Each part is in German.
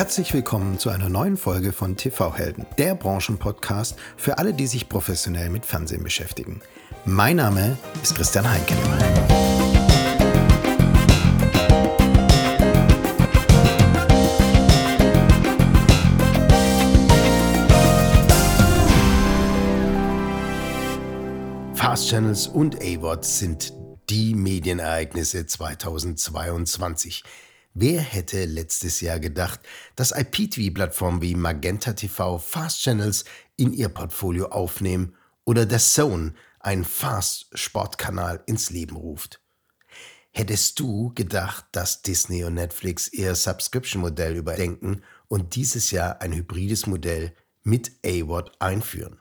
Herzlich willkommen zu einer neuen Folge von TV Helden, der Branchenpodcast für alle, die sich professionell mit Fernsehen beschäftigen. Mein Name ist Christian Heinke. Fast Channels und AWODs sind die Medienereignisse 2022. Wer hätte letztes Jahr gedacht, dass IPTV-Plattformen wie Magenta TV Fast Channels in ihr Portfolio aufnehmen oder der Zone einen Fast-Sportkanal ins Leben ruft? Hättest du gedacht, dass Disney und Netflix ihr Subscription-Modell überdenken und dieses Jahr ein hybrides Modell mit AWOD einführen?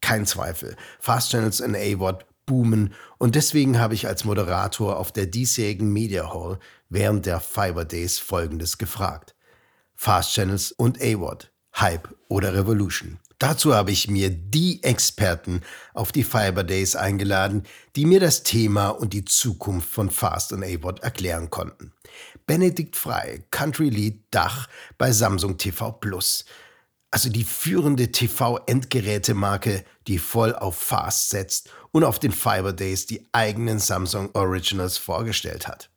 Kein Zweifel, Fast Channels und AWOD boomen und deswegen habe ich als Moderator auf der diesjährigen Media Hall während der Fiber Days folgendes gefragt. Fast Channels und AWOD, Hype oder Revolution. Dazu habe ich mir die Experten auf die Fiber Days eingeladen, die mir das Thema und die Zukunft von Fast und AWOD erklären konnten. Benedikt Frei, Country Lead Dach bei Samsung TV Plus also die führende TV-Endgerätemarke, die voll auf Fast setzt und auf den Fiber Days die eigenen Samsung Originals vorgestellt hat.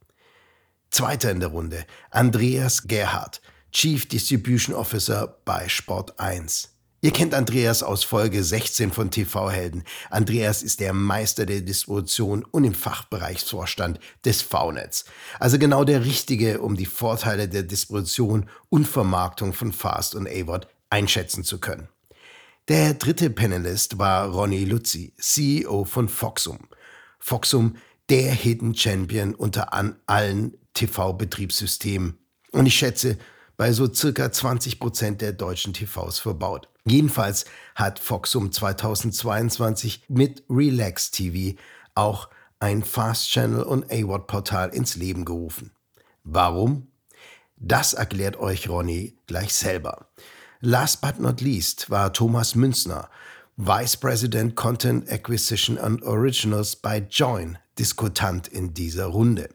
Zweiter in der Runde, Andreas Gerhardt, Chief Distribution Officer bei Sport 1. Ihr kennt Andreas aus Folge 16 von TV-Helden. Andreas ist der Meister der Distribution und im Fachbereichsvorstand des VNets. Also genau der Richtige, um die Vorteile der Distribution und Vermarktung von Fast und AVOD einschätzen zu können. Der dritte Panelist war Ronny Luzzi, CEO von Foxum. Foxum, der Hidden Champion unter allen TV-Betriebssystemen. Und ich schätze, bei so circa 20 Prozent der deutschen TVs verbaut. Jedenfalls hat Foxum 2022 mit Relax TV auch ein Fast Channel und AWOD-Portal ins Leben gerufen. Warum? Das erklärt euch Ronny gleich selber. Last but not least war Thomas Münzner, Vice President Content Acquisition and Originals bei Join, Diskutant in dieser Runde.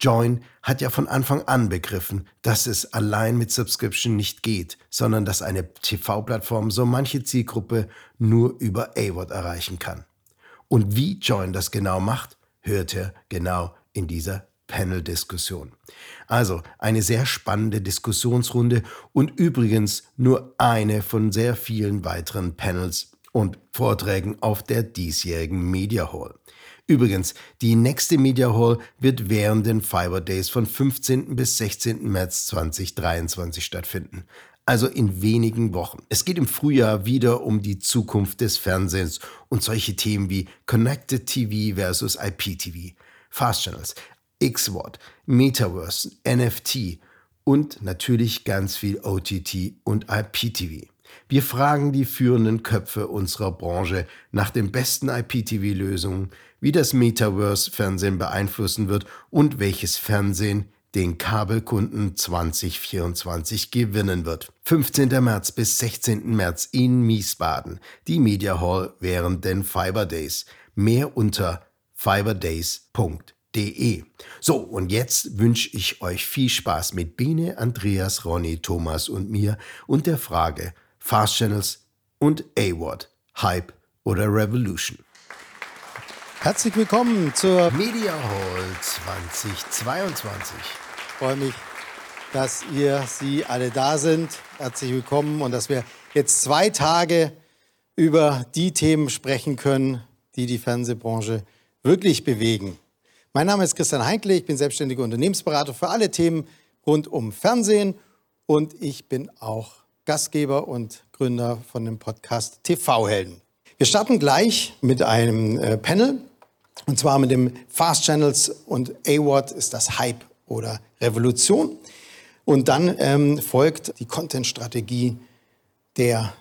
Join hat ja von Anfang an begriffen, dass es allein mit Subscription nicht geht, sondern dass eine TV-Plattform so manche Zielgruppe nur über AWOD erreichen kann. Und wie Join das genau macht, hört ihr genau in dieser Panel-Diskussion. Also eine sehr spannende Diskussionsrunde und übrigens nur eine von sehr vielen weiteren Panels und Vorträgen auf der diesjährigen Media Hall. Übrigens, die nächste Media Hall wird während den Fiber Days von 15. bis 16. März 2023 stattfinden. Also in wenigen Wochen. Es geht im Frühjahr wieder um die Zukunft des Fernsehens und solche Themen wie Connected TV versus IPTV, Fast Channels, X-Wort, Metaverse, NFT und natürlich ganz viel OTT und IPTV. Wir fragen die führenden Köpfe unserer Branche nach den besten IPTV-Lösungen, wie das Metaverse-Fernsehen beeinflussen wird und welches Fernsehen den Kabelkunden 2024 gewinnen wird. 15. März bis 16. März in Miesbaden, die Media Hall während den Fiber Days. Mehr unter fiberdays.de De. So, und jetzt wünsche ich euch viel Spaß mit Biene, Andreas, Ronny, Thomas und mir und der Frage Fast Channels und A-Word, Hype oder Revolution. Herzlich willkommen zur Media Hall 2022. Ich freue mich, dass ihr Sie alle da sind. Herzlich willkommen und dass wir jetzt zwei Tage über die Themen sprechen können, die die Fernsehbranche wirklich bewegen. Mein Name ist Christian Heinkle, ich bin selbstständiger Unternehmensberater für alle Themen rund um Fernsehen und ich bin auch Gastgeber und Gründer von dem Podcast TV-Helden. Wir starten gleich mit einem äh, Panel und zwar mit dem Fast Channels und AWOD ist das Hype oder Revolution. Und dann ähm, folgt die Content-Strategie der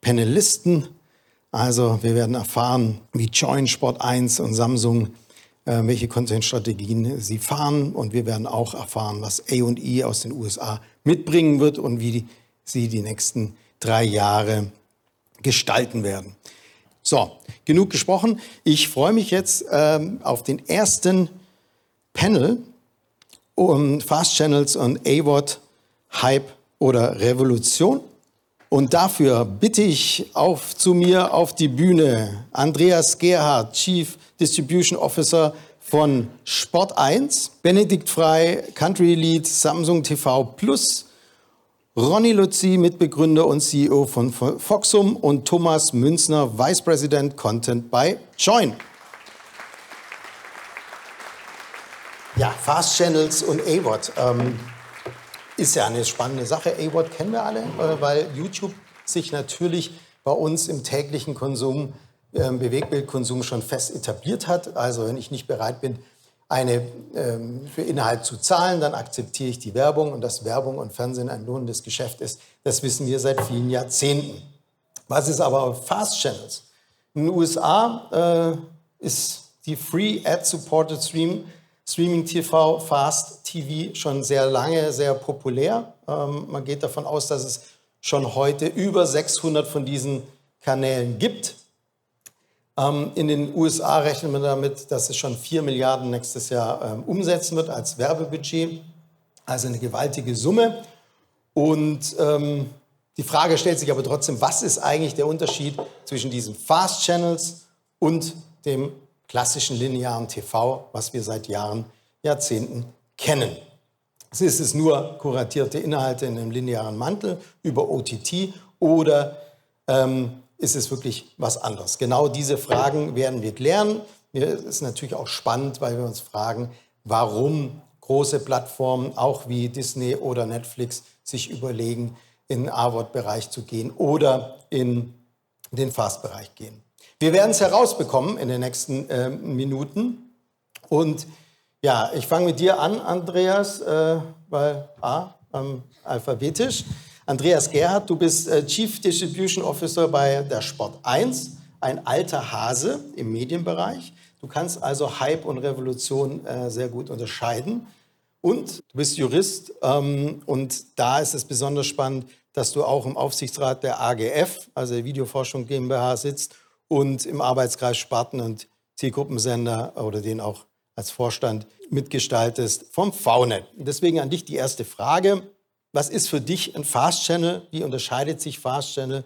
Panelisten. Also wir werden erfahren, wie Join Sport 1 und Samsung äh, welche Content-Strategien sie fahren. Und wir werden auch erfahren, was A&E aus den USA mitbringen wird und wie die, sie die nächsten drei Jahre gestalten werden. So, genug gesprochen. Ich freue mich jetzt ähm, auf den ersten Panel um Fast Channels und AWOD Hype oder Revolution? Und dafür bitte ich auf zu mir auf die Bühne Andreas Gerhardt, Chief Distribution Officer von Sport 1, Benedikt Frei, Country Lead Samsung TV Plus, Ronny Luzi, Mitbegründer und CEO von Foxum und Thomas Münzner, Vice President Content bei Join. Ja, Fast Channels und AWOT. Ähm, ist ja eine spannende Sache. AWOT kennen wir alle, äh, weil YouTube sich natürlich bei uns im täglichen Konsum, äh, Bewegbildkonsum schon fest etabliert hat. Also wenn ich nicht bereit bin, eine, ähm, für Inhalt zu zahlen, dann akzeptiere ich die Werbung und dass Werbung und Fernsehen ein lohnendes Geschäft ist, das wissen wir seit vielen Jahrzehnten. Was ist aber Fast Channels? In den USA äh, ist die Free Ad-Supported Stream, Streaming TV, Fast TV schon sehr lange sehr populär. Ähm, man geht davon aus, dass es schon heute über 600 von diesen Kanälen gibt. Ähm, in den USA rechnet man damit, dass es schon 4 Milliarden nächstes Jahr ähm, umsetzen wird als Werbebudget. Also eine gewaltige Summe. Und ähm, die Frage stellt sich aber trotzdem, was ist eigentlich der Unterschied zwischen diesen Fast Channels und dem klassischen linearen TV, was wir seit Jahren, Jahrzehnten kennen. Es ist es nur kuratierte Inhalte in einem linearen Mantel über OTT oder ähm, ist es wirklich was anderes? Genau diese Fragen werden wir klären. Es ist natürlich auch spannend, weil wir uns fragen, warum große Plattformen, auch wie Disney oder Netflix, sich überlegen, in den AWOT-Bereich zu gehen oder in den Fast-Bereich gehen. Wir werden es herausbekommen in den nächsten äh, Minuten. Und ja, ich fange mit dir an, Andreas, äh, weil A, ähm, alphabetisch. Andreas Gerhardt, du bist äh, Chief Distribution Officer bei der Sport 1, ein alter Hase im Medienbereich. Du kannst also Hype und Revolution äh, sehr gut unterscheiden. Und du bist Jurist ähm, und da ist es besonders spannend, dass du auch im Aufsichtsrat der AGF, also der Videoforschung GmbH, sitzt und im Arbeitskreis Sparten und Zielgruppensender oder den auch als Vorstand mitgestaltest vom VNet. Deswegen an dich die erste Frage. Was ist für dich ein Fast Channel? Wie unterscheidet sich Fast Channel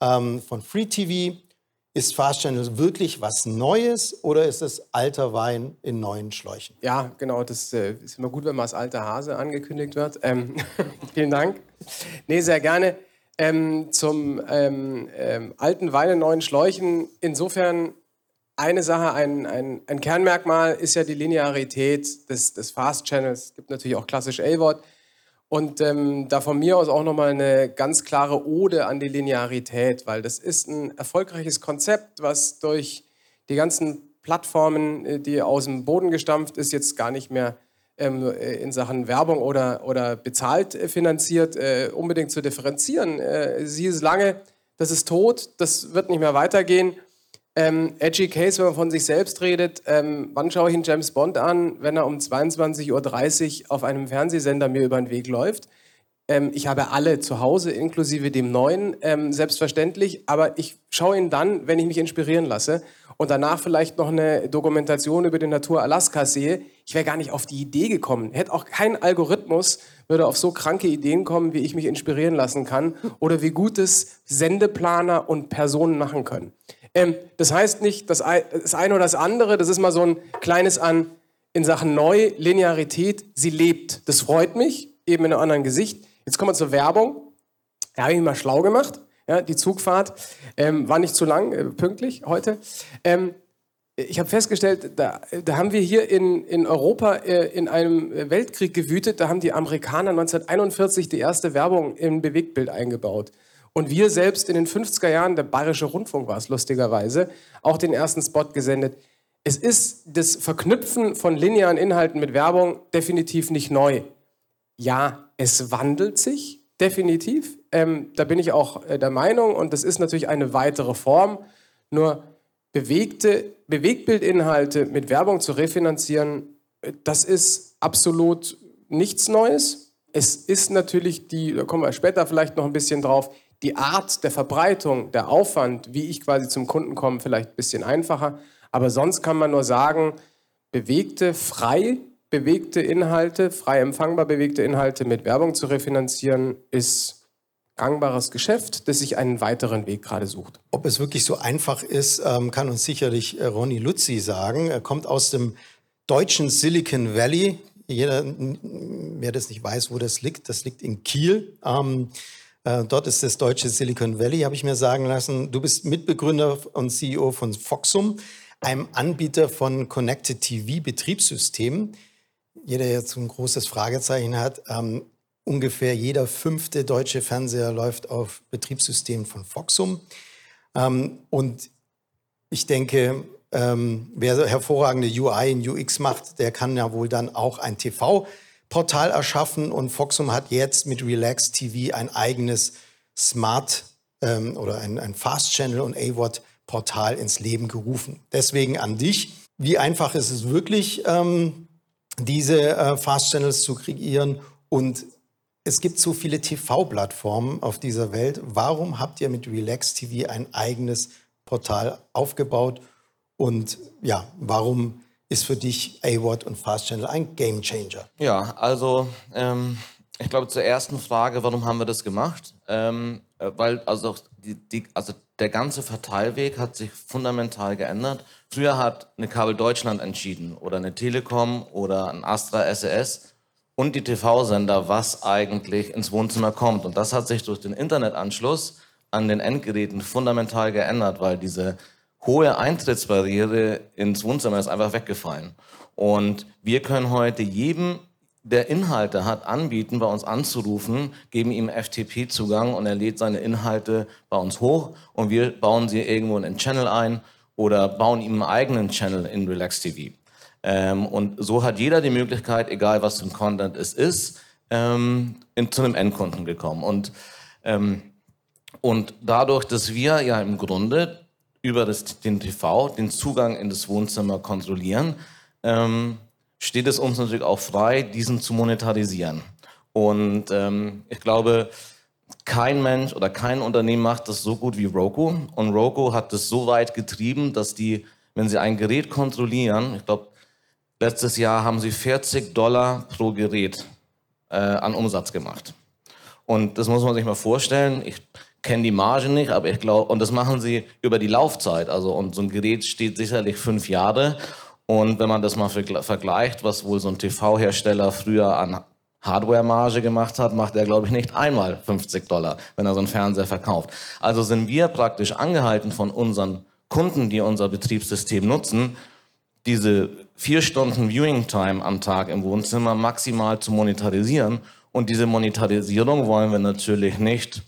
ähm, von Free TV? Ist Fast Channel wirklich was Neues oder ist es alter Wein in neuen Schläuchen? Ja, genau. Das äh, ist immer gut, wenn man als alter Hase angekündigt wird. Ähm, vielen Dank. Nee, sehr gerne. Ähm, zum ähm, ähm, alten Wein in neuen Schläuchen. Insofern eine Sache, ein, ein, ein Kernmerkmal ist ja die Linearität des, des Fast Channels. Es gibt natürlich auch klassisch A-Wort. Und ähm, da von mir aus auch nochmal eine ganz klare Ode an die Linearität, weil das ist ein erfolgreiches Konzept, was durch die ganzen Plattformen, äh, die aus dem Boden gestampft ist, jetzt gar nicht mehr ähm, äh, in Sachen Werbung oder, oder bezahlt äh, finanziert, äh, unbedingt zu differenzieren. Äh, sie ist lange, das ist tot, das wird nicht mehr weitergehen. Ähm, edgy Case, wenn man von sich selbst redet. Ähm, wann schaue ich einen James Bond an, wenn er um 22.30 Uhr auf einem Fernsehsender mir über den Weg läuft? Ähm, ich habe alle zu Hause, inklusive dem neuen, ähm, selbstverständlich. Aber ich schaue ihn dann, wenn ich mich inspirieren lasse und danach vielleicht noch eine Dokumentation über die Natur Alaskas sehe. Ich wäre gar nicht auf die Idee gekommen. Hätte auch kein Algorithmus würde auf so kranke Ideen kommen, wie ich mich inspirieren lassen kann oder wie gut es Sendeplaner und Personen machen können. Ähm, das heißt nicht das, eine oder das andere, das ist mal so ein kleines an in Sachen Neu, Linearität, sie lebt. Das freut mich, eben in einem anderen Gesicht. Jetzt kommen wir zur Werbung. Da habe ich mich mal schlau gemacht. Ja, die Zugfahrt ähm, war nicht zu lang, äh, pünktlich heute. Ähm, ich habe festgestellt, da, da, haben wir hier in, in Europa äh, in einem Weltkrieg gewütet. Da haben die Amerikaner 1941 die erste Werbung im Bewegtbild eingebaut. Und wir selbst in den 50er Jahren, der Bayerische Rundfunk war es lustigerweise, auch den ersten Spot gesendet. Es ist das Verknüpfen von linearen Inhalten mit Werbung definitiv nicht neu. Ja, es wandelt sich definitiv. Ähm, da bin ich auch äh, der Meinung und das ist natürlich eine weitere Form. Nur bewegte Bewegtbildinhalte mit Werbung zu refinanzieren, äh, das ist absolut nichts Neues. Es ist natürlich die, da kommen wir später vielleicht noch ein bisschen drauf, die Art der Verbreitung, der Aufwand, wie ich quasi zum Kunden komme, vielleicht ein bisschen einfacher. Aber sonst kann man nur sagen, bewegte, frei bewegte Inhalte, frei empfangbar bewegte Inhalte mit Werbung zu refinanzieren, ist gangbares Geschäft, das sich einen weiteren Weg gerade sucht. Ob es wirklich so einfach ist, ähm, kann uns sicherlich äh, Ronny Luzzi sagen. Er kommt aus dem deutschen Silicon Valley. Jeder, wer das nicht weiß, wo das liegt, das liegt in Kiel. Äh, dort ist das deutsche Silicon Valley, habe ich mir sagen lassen. Du bist Mitbegründer und CEO von Foxum, einem Anbieter von Connected TV Betriebssystemen. Jeder, der jetzt ein großes Fragezeichen hat, ähm, ungefähr jeder fünfte deutsche Fernseher läuft auf Betriebssystemen von Foxum. Ähm, und ich denke, ähm, wer hervorragende UI und UX macht, der kann ja wohl dann auch ein TV-Portal erschaffen. Und Foxum hat jetzt mit Relax TV ein eigenes Smart ähm, oder ein, ein Fast Channel und AWOT-Portal ins Leben gerufen. Deswegen an dich. Wie einfach ist es wirklich, ähm, diese äh, Fast Channels zu kreieren? Und es gibt so viele TV-Plattformen auf dieser Welt. Warum habt ihr mit Relax TV ein eigenes Portal aufgebaut? Und ja, warum ist für dich AWOD und Fast Channel ein Game Changer? Ja, also ähm, ich glaube zur ersten Frage, warum haben wir das gemacht? Ähm, äh, weil also, die, die, also der ganze Verteilweg hat sich fundamental geändert. Früher hat eine Kabel Deutschland entschieden oder eine Telekom oder ein Astra SES und die TV-Sender, was eigentlich ins Wohnzimmer kommt. Und das hat sich durch den Internetanschluss an den Endgeräten fundamental geändert, weil diese hohe Eintrittsbarriere ins Wohnzimmer ist einfach weggefallen. Und wir können heute jedem, der Inhalte hat, anbieten, bei uns anzurufen, geben ihm FTP-Zugang und er lädt seine Inhalte bei uns hoch und wir bauen sie irgendwo in einen Channel ein oder bauen ihm einen eigenen Channel in Relax TV. Ähm, und so hat jeder die Möglichkeit, egal was für ein Content es ist, ähm, in, zu einem Endkunden gekommen. Und, ähm, und dadurch, dass wir ja im Grunde über das, den TV den Zugang in das Wohnzimmer kontrollieren, ähm, steht es uns natürlich auch frei, diesen zu monetarisieren. Und ähm, ich glaube, kein Mensch oder kein Unternehmen macht das so gut wie Roku. Und Roku hat das so weit getrieben, dass die, wenn sie ein Gerät kontrollieren, ich glaube, letztes Jahr haben sie 40 Dollar pro Gerät äh, an Umsatz gemacht. Und das muss man sich mal vorstellen. Ich kenne die Marge nicht, aber ich glaube, und das machen sie über die Laufzeit. Also, und so ein Gerät steht sicherlich fünf Jahre. Und wenn man das mal vergleicht, was wohl so ein TV-Hersteller früher an Hardware-Marge gemacht hat, macht er, glaube ich, nicht einmal 50 Dollar, wenn er so einen Fernseher verkauft. Also sind wir praktisch angehalten von unseren Kunden, die unser Betriebssystem nutzen, diese vier Stunden Viewing Time am Tag im Wohnzimmer maximal zu monetarisieren. Und diese Monetarisierung wollen wir natürlich nicht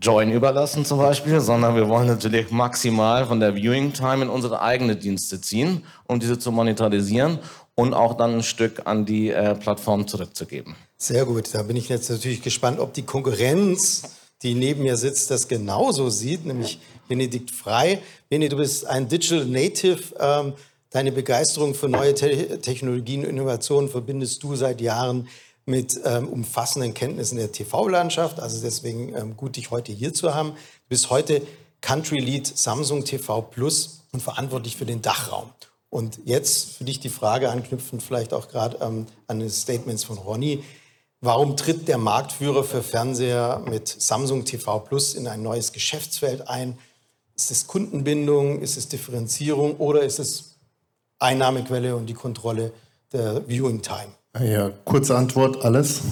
Join überlassen zum Beispiel, sondern wir wollen natürlich maximal von der Viewing Time in unsere eigene Dienste ziehen, um diese zu monetarisieren und auch dann ein Stück an die äh, Plattform zurückzugeben. Sehr gut, da bin ich jetzt natürlich gespannt, ob die Konkurrenz, die neben mir sitzt, das genauso sieht, nämlich Benedikt Frei. Beni, du bist ein Digital Native. Ähm, deine Begeisterung für neue Te Technologien und Innovationen verbindest du seit Jahren mit ähm, umfassenden Kenntnissen der TV-Landschaft. Also deswegen ähm, gut, dich heute hier zu haben. Du bist heute Country Lead Samsung TV Plus und verantwortlich für den Dachraum. Und jetzt für dich die Frage anknüpfend vielleicht auch gerade ähm, an die Statements von Ronny. Warum tritt der Marktführer für Fernseher mit Samsung TV Plus in ein neues Geschäftsfeld ein? Ist es Kundenbindung, ist es Differenzierung oder ist es Einnahmequelle und die Kontrolle der Viewing Time? Ja, kurze Antwort, alles.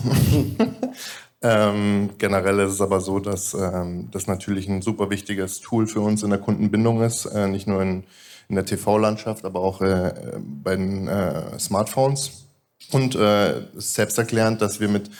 ähm, generell ist es aber so, dass ähm, das natürlich ein super wichtiges Tool für uns in der Kundenbindung ist, äh, nicht nur in, in der TV-Landschaft, aber auch äh, bei den äh, Smartphones. Und äh, selbsterklärend, dass wir mit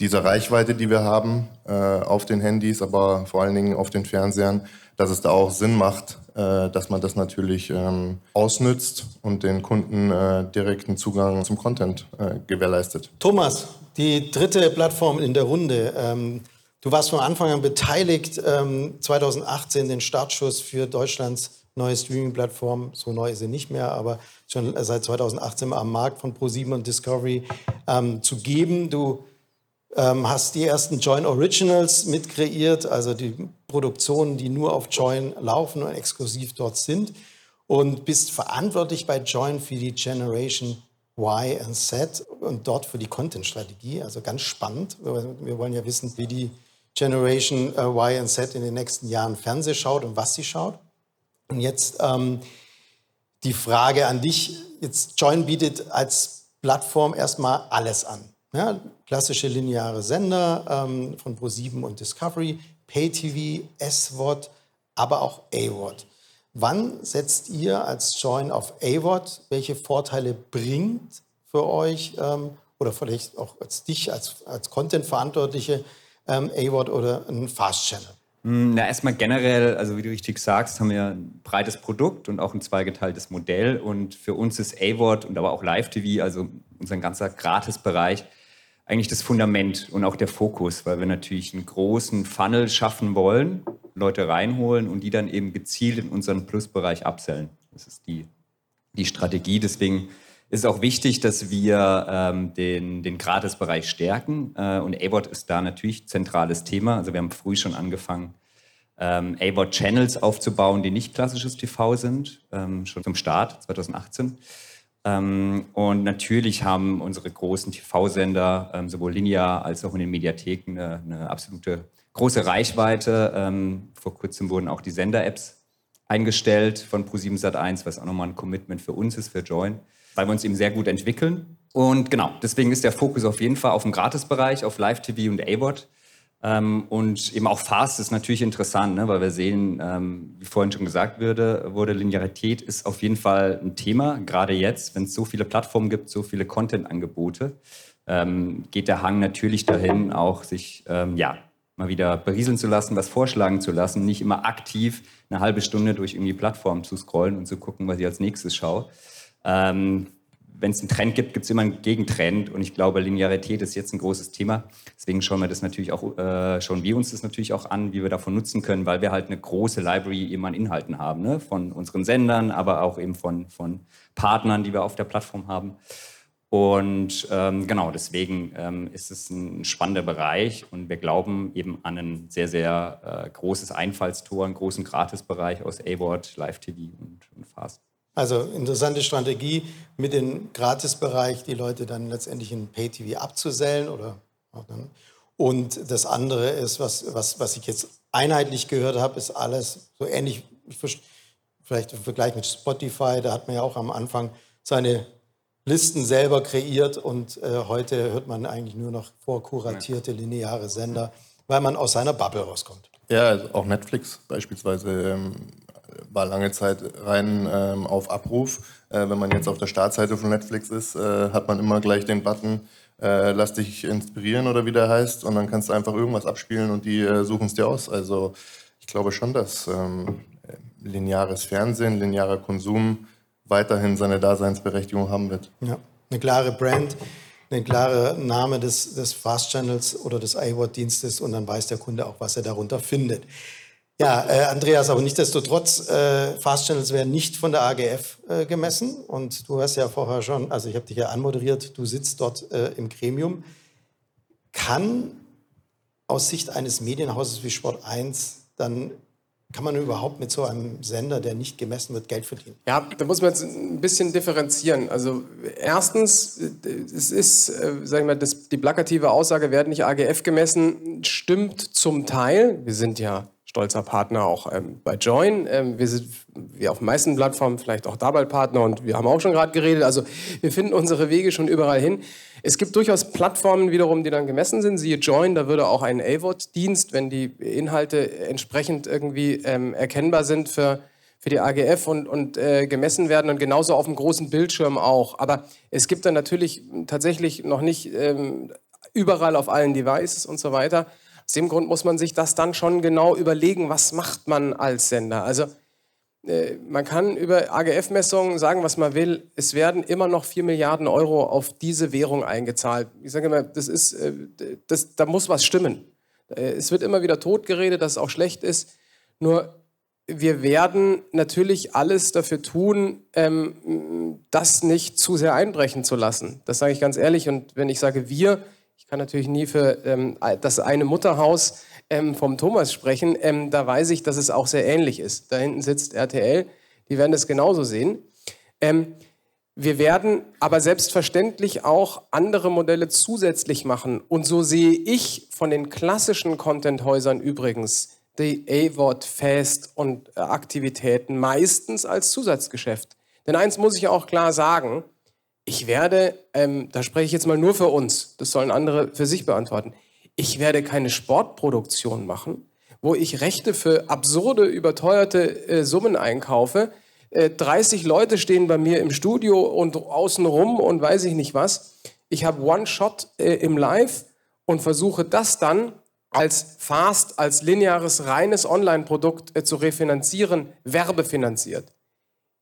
dieser Reichweite, die wir haben, äh, auf den Handys, aber vor allen Dingen auf den Fernsehern, dass es da auch Sinn macht, dass man das natürlich ähm, ausnützt und den Kunden äh, direkten Zugang zum Content äh, gewährleistet. Thomas, die dritte Plattform in der Runde. Ähm, du warst von Anfang an beteiligt, ähm, 2018 den Startschuss für Deutschlands neue Streaming-Plattform. So neu ist sie nicht mehr, aber schon seit 2018 am Markt von Pro7 und Discovery ähm, zu geben. Du ähm, hast die ersten Join Originals mitkreiert, also die Produktionen, die nur auf Join laufen und exklusiv dort sind. Und bist verantwortlich bei Join für die Generation Y and Z und dort für die Content-Strategie. Also ganz spannend. Wir wollen ja wissen, wie die Generation äh, Y and Z in den nächsten Jahren Fernseh schaut und was sie schaut. Und jetzt ähm, die Frage an dich. Jetzt Join bietet als Plattform erstmal alles an. Ja, klassische lineare Sender ähm, von Pro7 und Discovery, Pay-TV, SWOT, aber auch AWOT. Wann setzt ihr als Join auf AWOT? Welche Vorteile bringt für euch ähm, oder vielleicht auch als dich als, als Content-Verantwortliche ähm, AWOT oder ein Fast-Channel? Hm, na, erstmal generell, also wie du richtig sagst, haben wir ein breites Produkt und auch ein zweigeteiltes Modell. Und für uns ist AWOT und aber auch Live-TV, also unser ganzer Gratisbereich, eigentlich das Fundament und auch der Fokus, weil wir natürlich einen großen Funnel schaffen wollen, Leute reinholen und die dann eben gezielt in unseren Plusbereich absellen. Das ist die, die Strategie. Deswegen ist es auch wichtig, dass wir ähm, den, den Gratisbereich stärken. Äh, und ABOT ist da natürlich zentrales Thema. Also wir haben früh schon angefangen, ähm, ABOT-Channels aufzubauen, die nicht klassisches TV sind, ähm, schon zum Start 2018. Ähm, und natürlich haben unsere großen TV-Sender, ähm, sowohl linear als auch in den Mediatheken, eine, eine absolute große Reichweite. Ähm, vor kurzem wurden auch die Sender-Apps eingestellt von Pro7 Sat1, was auch nochmal ein Commitment für uns ist, für Join, weil wir uns eben sehr gut entwickeln. Und genau, deswegen ist der Fokus auf jeden Fall auf dem Gratisbereich, auf Live-TV und AVOD. Ähm, und eben auch Fast ist natürlich interessant, ne, weil wir sehen, ähm, wie vorhin schon gesagt wurde, wurde, Linearität ist auf jeden Fall ein Thema, gerade jetzt, wenn es so viele Plattformen gibt, so viele Content-Angebote, ähm, geht der Hang natürlich dahin, auch sich ähm, ja, mal wieder berieseln zu lassen, was vorschlagen zu lassen, nicht immer aktiv eine halbe Stunde durch irgendwie Plattformen zu scrollen und zu gucken, was ich als nächstes schaue. Ähm, wenn es einen Trend gibt, gibt es immer einen Gegentrend. Und ich glaube, Linearität ist jetzt ein großes Thema. Deswegen schauen wir das natürlich auch, äh, schauen wir uns das natürlich auch an, wie wir davon nutzen können, weil wir halt eine große Library eben an Inhalten haben, ne? von unseren Sendern, aber auch eben von, von Partnern, die wir auf der Plattform haben. Und ähm, genau, deswegen ähm, ist es ein spannender Bereich und wir glauben eben an ein sehr, sehr äh, großes Einfallstor, einen großen Gratisbereich aus A-Board, Live-TV und, und Fast. Also interessante Strategie, mit dem Gratisbereich die Leute dann letztendlich in Pay-TV abzusellen. Oder, und das andere ist, was, was, was ich jetzt einheitlich gehört habe, ist alles so ähnlich, vielleicht im Vergleich mit Spotify, da hat man ja auch am Anfang seine Listen selber kreiert und äh, heute hört man eigentlich nur noch vorkuratierte lineare Sender, weil man aus seiner Bubble rauskommt. Ja, also auch Netflix beispielsweise ähm, war lange Zeit rein ähm, auf Abruf. Äh, wenn man jetzt auf der Startseite von Netflix ist, äh, hat man immer gleich den Button, äh, lass dich inspirieren oder wie der heißt. Und dann kannst du einfach irgendwas abspielen und die äh, suchen es dir aus. Also ich glaube schon, dass ähm, lineares Fernsehen, linearer Konsum weiterhin seine Daseinsberechtigung haben wird. Ja, eine klare Brand, ein klarer Name des, des Fast Channels oder des iWord-Dienstes und dann weiß der Kunde auch, was er darunter findet. Ja, äh, Andreas, aber nichtsdestotrotz, äh, Fast Channels werden nicht von der AGF äh, gemessen. Und du hast ja vorher schon, also ich habe dich ja anmoderiert, du sitzt dort äh, im Gremium. Kann aus Sicht eines Medienhauses wie Sport 1 dann kann man überhaupt mit so einem Sender, der nicht gemessen wird, Geld verdienen? Ja, da muss man jetzt ein bisschen differenzieren. Also erstens, es ist, äh, sag ich mal, das, die plakative Aussage, werden nicht AGF gemessen, stimmt zum Teil. Wir sind ja stolzer Partner auch ähm, bei Join. Ähm, wir sind wie auf den meisten Plattformen vielleicht auch dabei Partner und wir haben auch schon gerade geredet. Also wir finden unsere Wege schon überall hin. Es gibt durchaus Plattformen wiederum, die dann gemessen sind. Siehe Join, da würde auch ein AVOD-Dienst, wenn die Inhalte entsprechend irgendwie ähm, erkennbar sind für, für die AGF und, und äh, gemessen werden und genauso auf dem großen Bildschirm auch. Aber es gibt dann natürlich tatsächlich noch nicht ähm, überall auf allen Devices und so weiter aus dem Grund muss man sich das dann schon genau überlegen, was macht man als Sender. Also äh, man kann über AGF-Messungen sagen, was man will. Es werden immer noch 4 Milliarden Euro auf diese Währung eingezahlt. Ich sage immer, das ist, äh, das, da muss was stimmen. Äh, es wird immer wieder totgeredet, dass es auch schlecht ist. Nur wir werden natürlich alles dafür tun, ähm, das nicht zu sehr einbrechen zu lassen. Das sage ich ganz ehrlich. Und wenn ich sage wir, kann natürlich nie für ähm, das eine Mutterhaus ähm, vom Thomas sprechen. Ähm, da weiß ich, dass es auch sehr ähnlich ist. Da hinten sitzt RTL, die werden das genauso sehen. Ähm, Wir werden aber selbstverständlich auch andere Modelle zusätzlich machen. Und so sehe ich von den klassischen Content-Häusern übrigens die AVOD, Fast und äh, Aktivitäten meistens als Zusatzgeschäft. Denn eins muss ich auch klar sagen, ich werde, ähm, da spreche ich jetzt mal nur für uns, das sollen andere für sich beantworten, ich werde keine Sportproduktion machen, wo ich Rechte für absurde, überteuerte äh, Summen einkaufe. Äh, 30 Leute stehen bei mir im Studio und außenrum und weiß ich nicht was. Ich habe One-Shot äh, im Live und versuche das dann als Fast, als lineares, reines Online-Produkt äh, zu refinanzieren, werbefinanziert.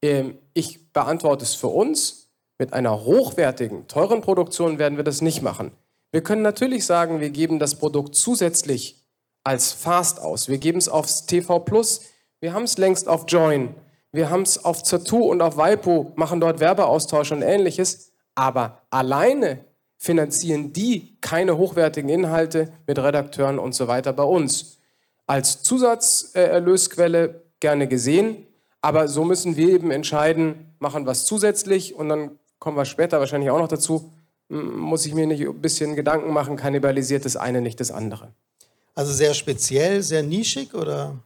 Ähm, ich beantworte es für uns. Mit einer hochwertigen, teuren Produktion werden wir das nicht machen. Wir können natürlich sagen, wir geben das Produkt zusätzlich als Fast aus. Wir geben es aufs TV Plus. Wir haben es längst auf Join. Wir haben es auf Zatu und auf Waipu, machen dort Werbeaustausch und ähnliches. Aber alleine finanzieren die keine hochwertigen Inhalte mit Redakteuren und so weiter bei uns. Als Zusatzerlösquelle gerne gesehen, aber so müssen wir eben entscheiden, machen was zusätzlich und dann kommen wir später wahrscheinlich auch noch dazu, muss ich mir nicht ein bisschen Gedanken machen, kannibalisiert das eine nicht das andere. Also sehr speziell, sehr nischig oder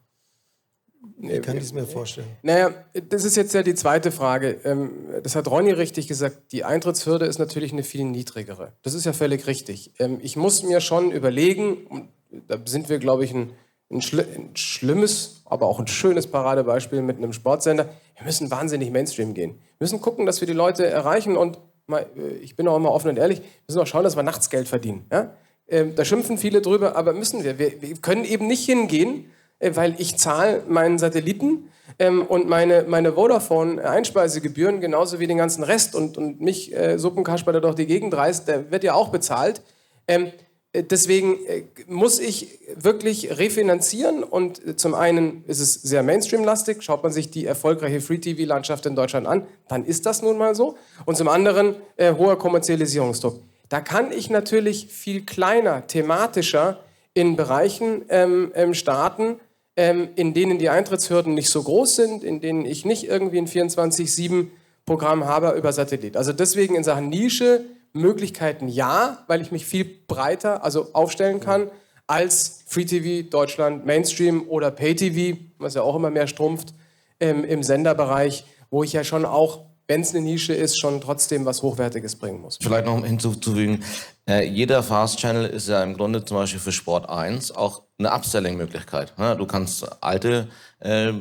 wie kann ich es mir vorstellen? Naja, das ist jetzt ja die zweite Frage. Ähm, das hat Ronny richtig gesagt. Die Eintrittshürde ist natürlich eine viel niedrigere. Das ist ja völlig richtig. Ähm, ich muss mir schon überlegen, da sind wir, glaube ich, ein, ein, schli ein schlimmes, aber auch ein schönes Paradebeispiel mit einem Sportsender. Wir müssen wahnsinnig Mainstream gehen. Wir müssen gucken, dass wir die Leute erreichen und mal, äh, ich bin auch immer offen und ehrlich, wir müssen auch schauen, dass wir nachts Geld verdienen. Ja? Ähm, da schimpfen viele drüber, aber müssen wir. Wir, wir können eben nicht hingehen, äh, weil ich zahle meinen Satelliten ähm, und meine, meine Vodafone-Einspeisegebühren genauso wie den ganzen Rest und, und mich äh, Suppenkasper, der durch die Gegend reist, der wird ja auch bezahlt. Ähm, äh, deswegen äh, muss ich wirklich refinanzieren und zum einen ist es sehr Mainstream-lastig, schaut man sich die erfolgreiche Free-TV-Landschaft in Deutschland an, dann ist das nun mal so. Und zum anderen äh, hoher Kommerzialisierungsdruck. Da kann ich natürlich viel kleiner, thematischer in Bereichen ähm, ähm, starten, ähm, in denen die Eintrittshürden nicht so groß sind, in denen ich nicht irgendwie ein 24-7-Programm habe über Satellit. Also deswegen in Sachen Nische Möglichkeiten ja, weil ich mich viel breiter also aufstellen kann als Free TV Deutschland, Mainstream oder Pay TV, was ja auch immer mehr strumpft ähm, im Senderbereich, wo ich ja schon auch wenn es eine Nische ist, schon trotzdem was Hochwertiges bringen muss. Vielleicht noch hinzuzufügen, äh, jeder Fast Channel ist ja im Grunde zum Beispiel für Sport 1 auch eine Upselling-Möglichkeit. Ne? Du kannst alte, äh,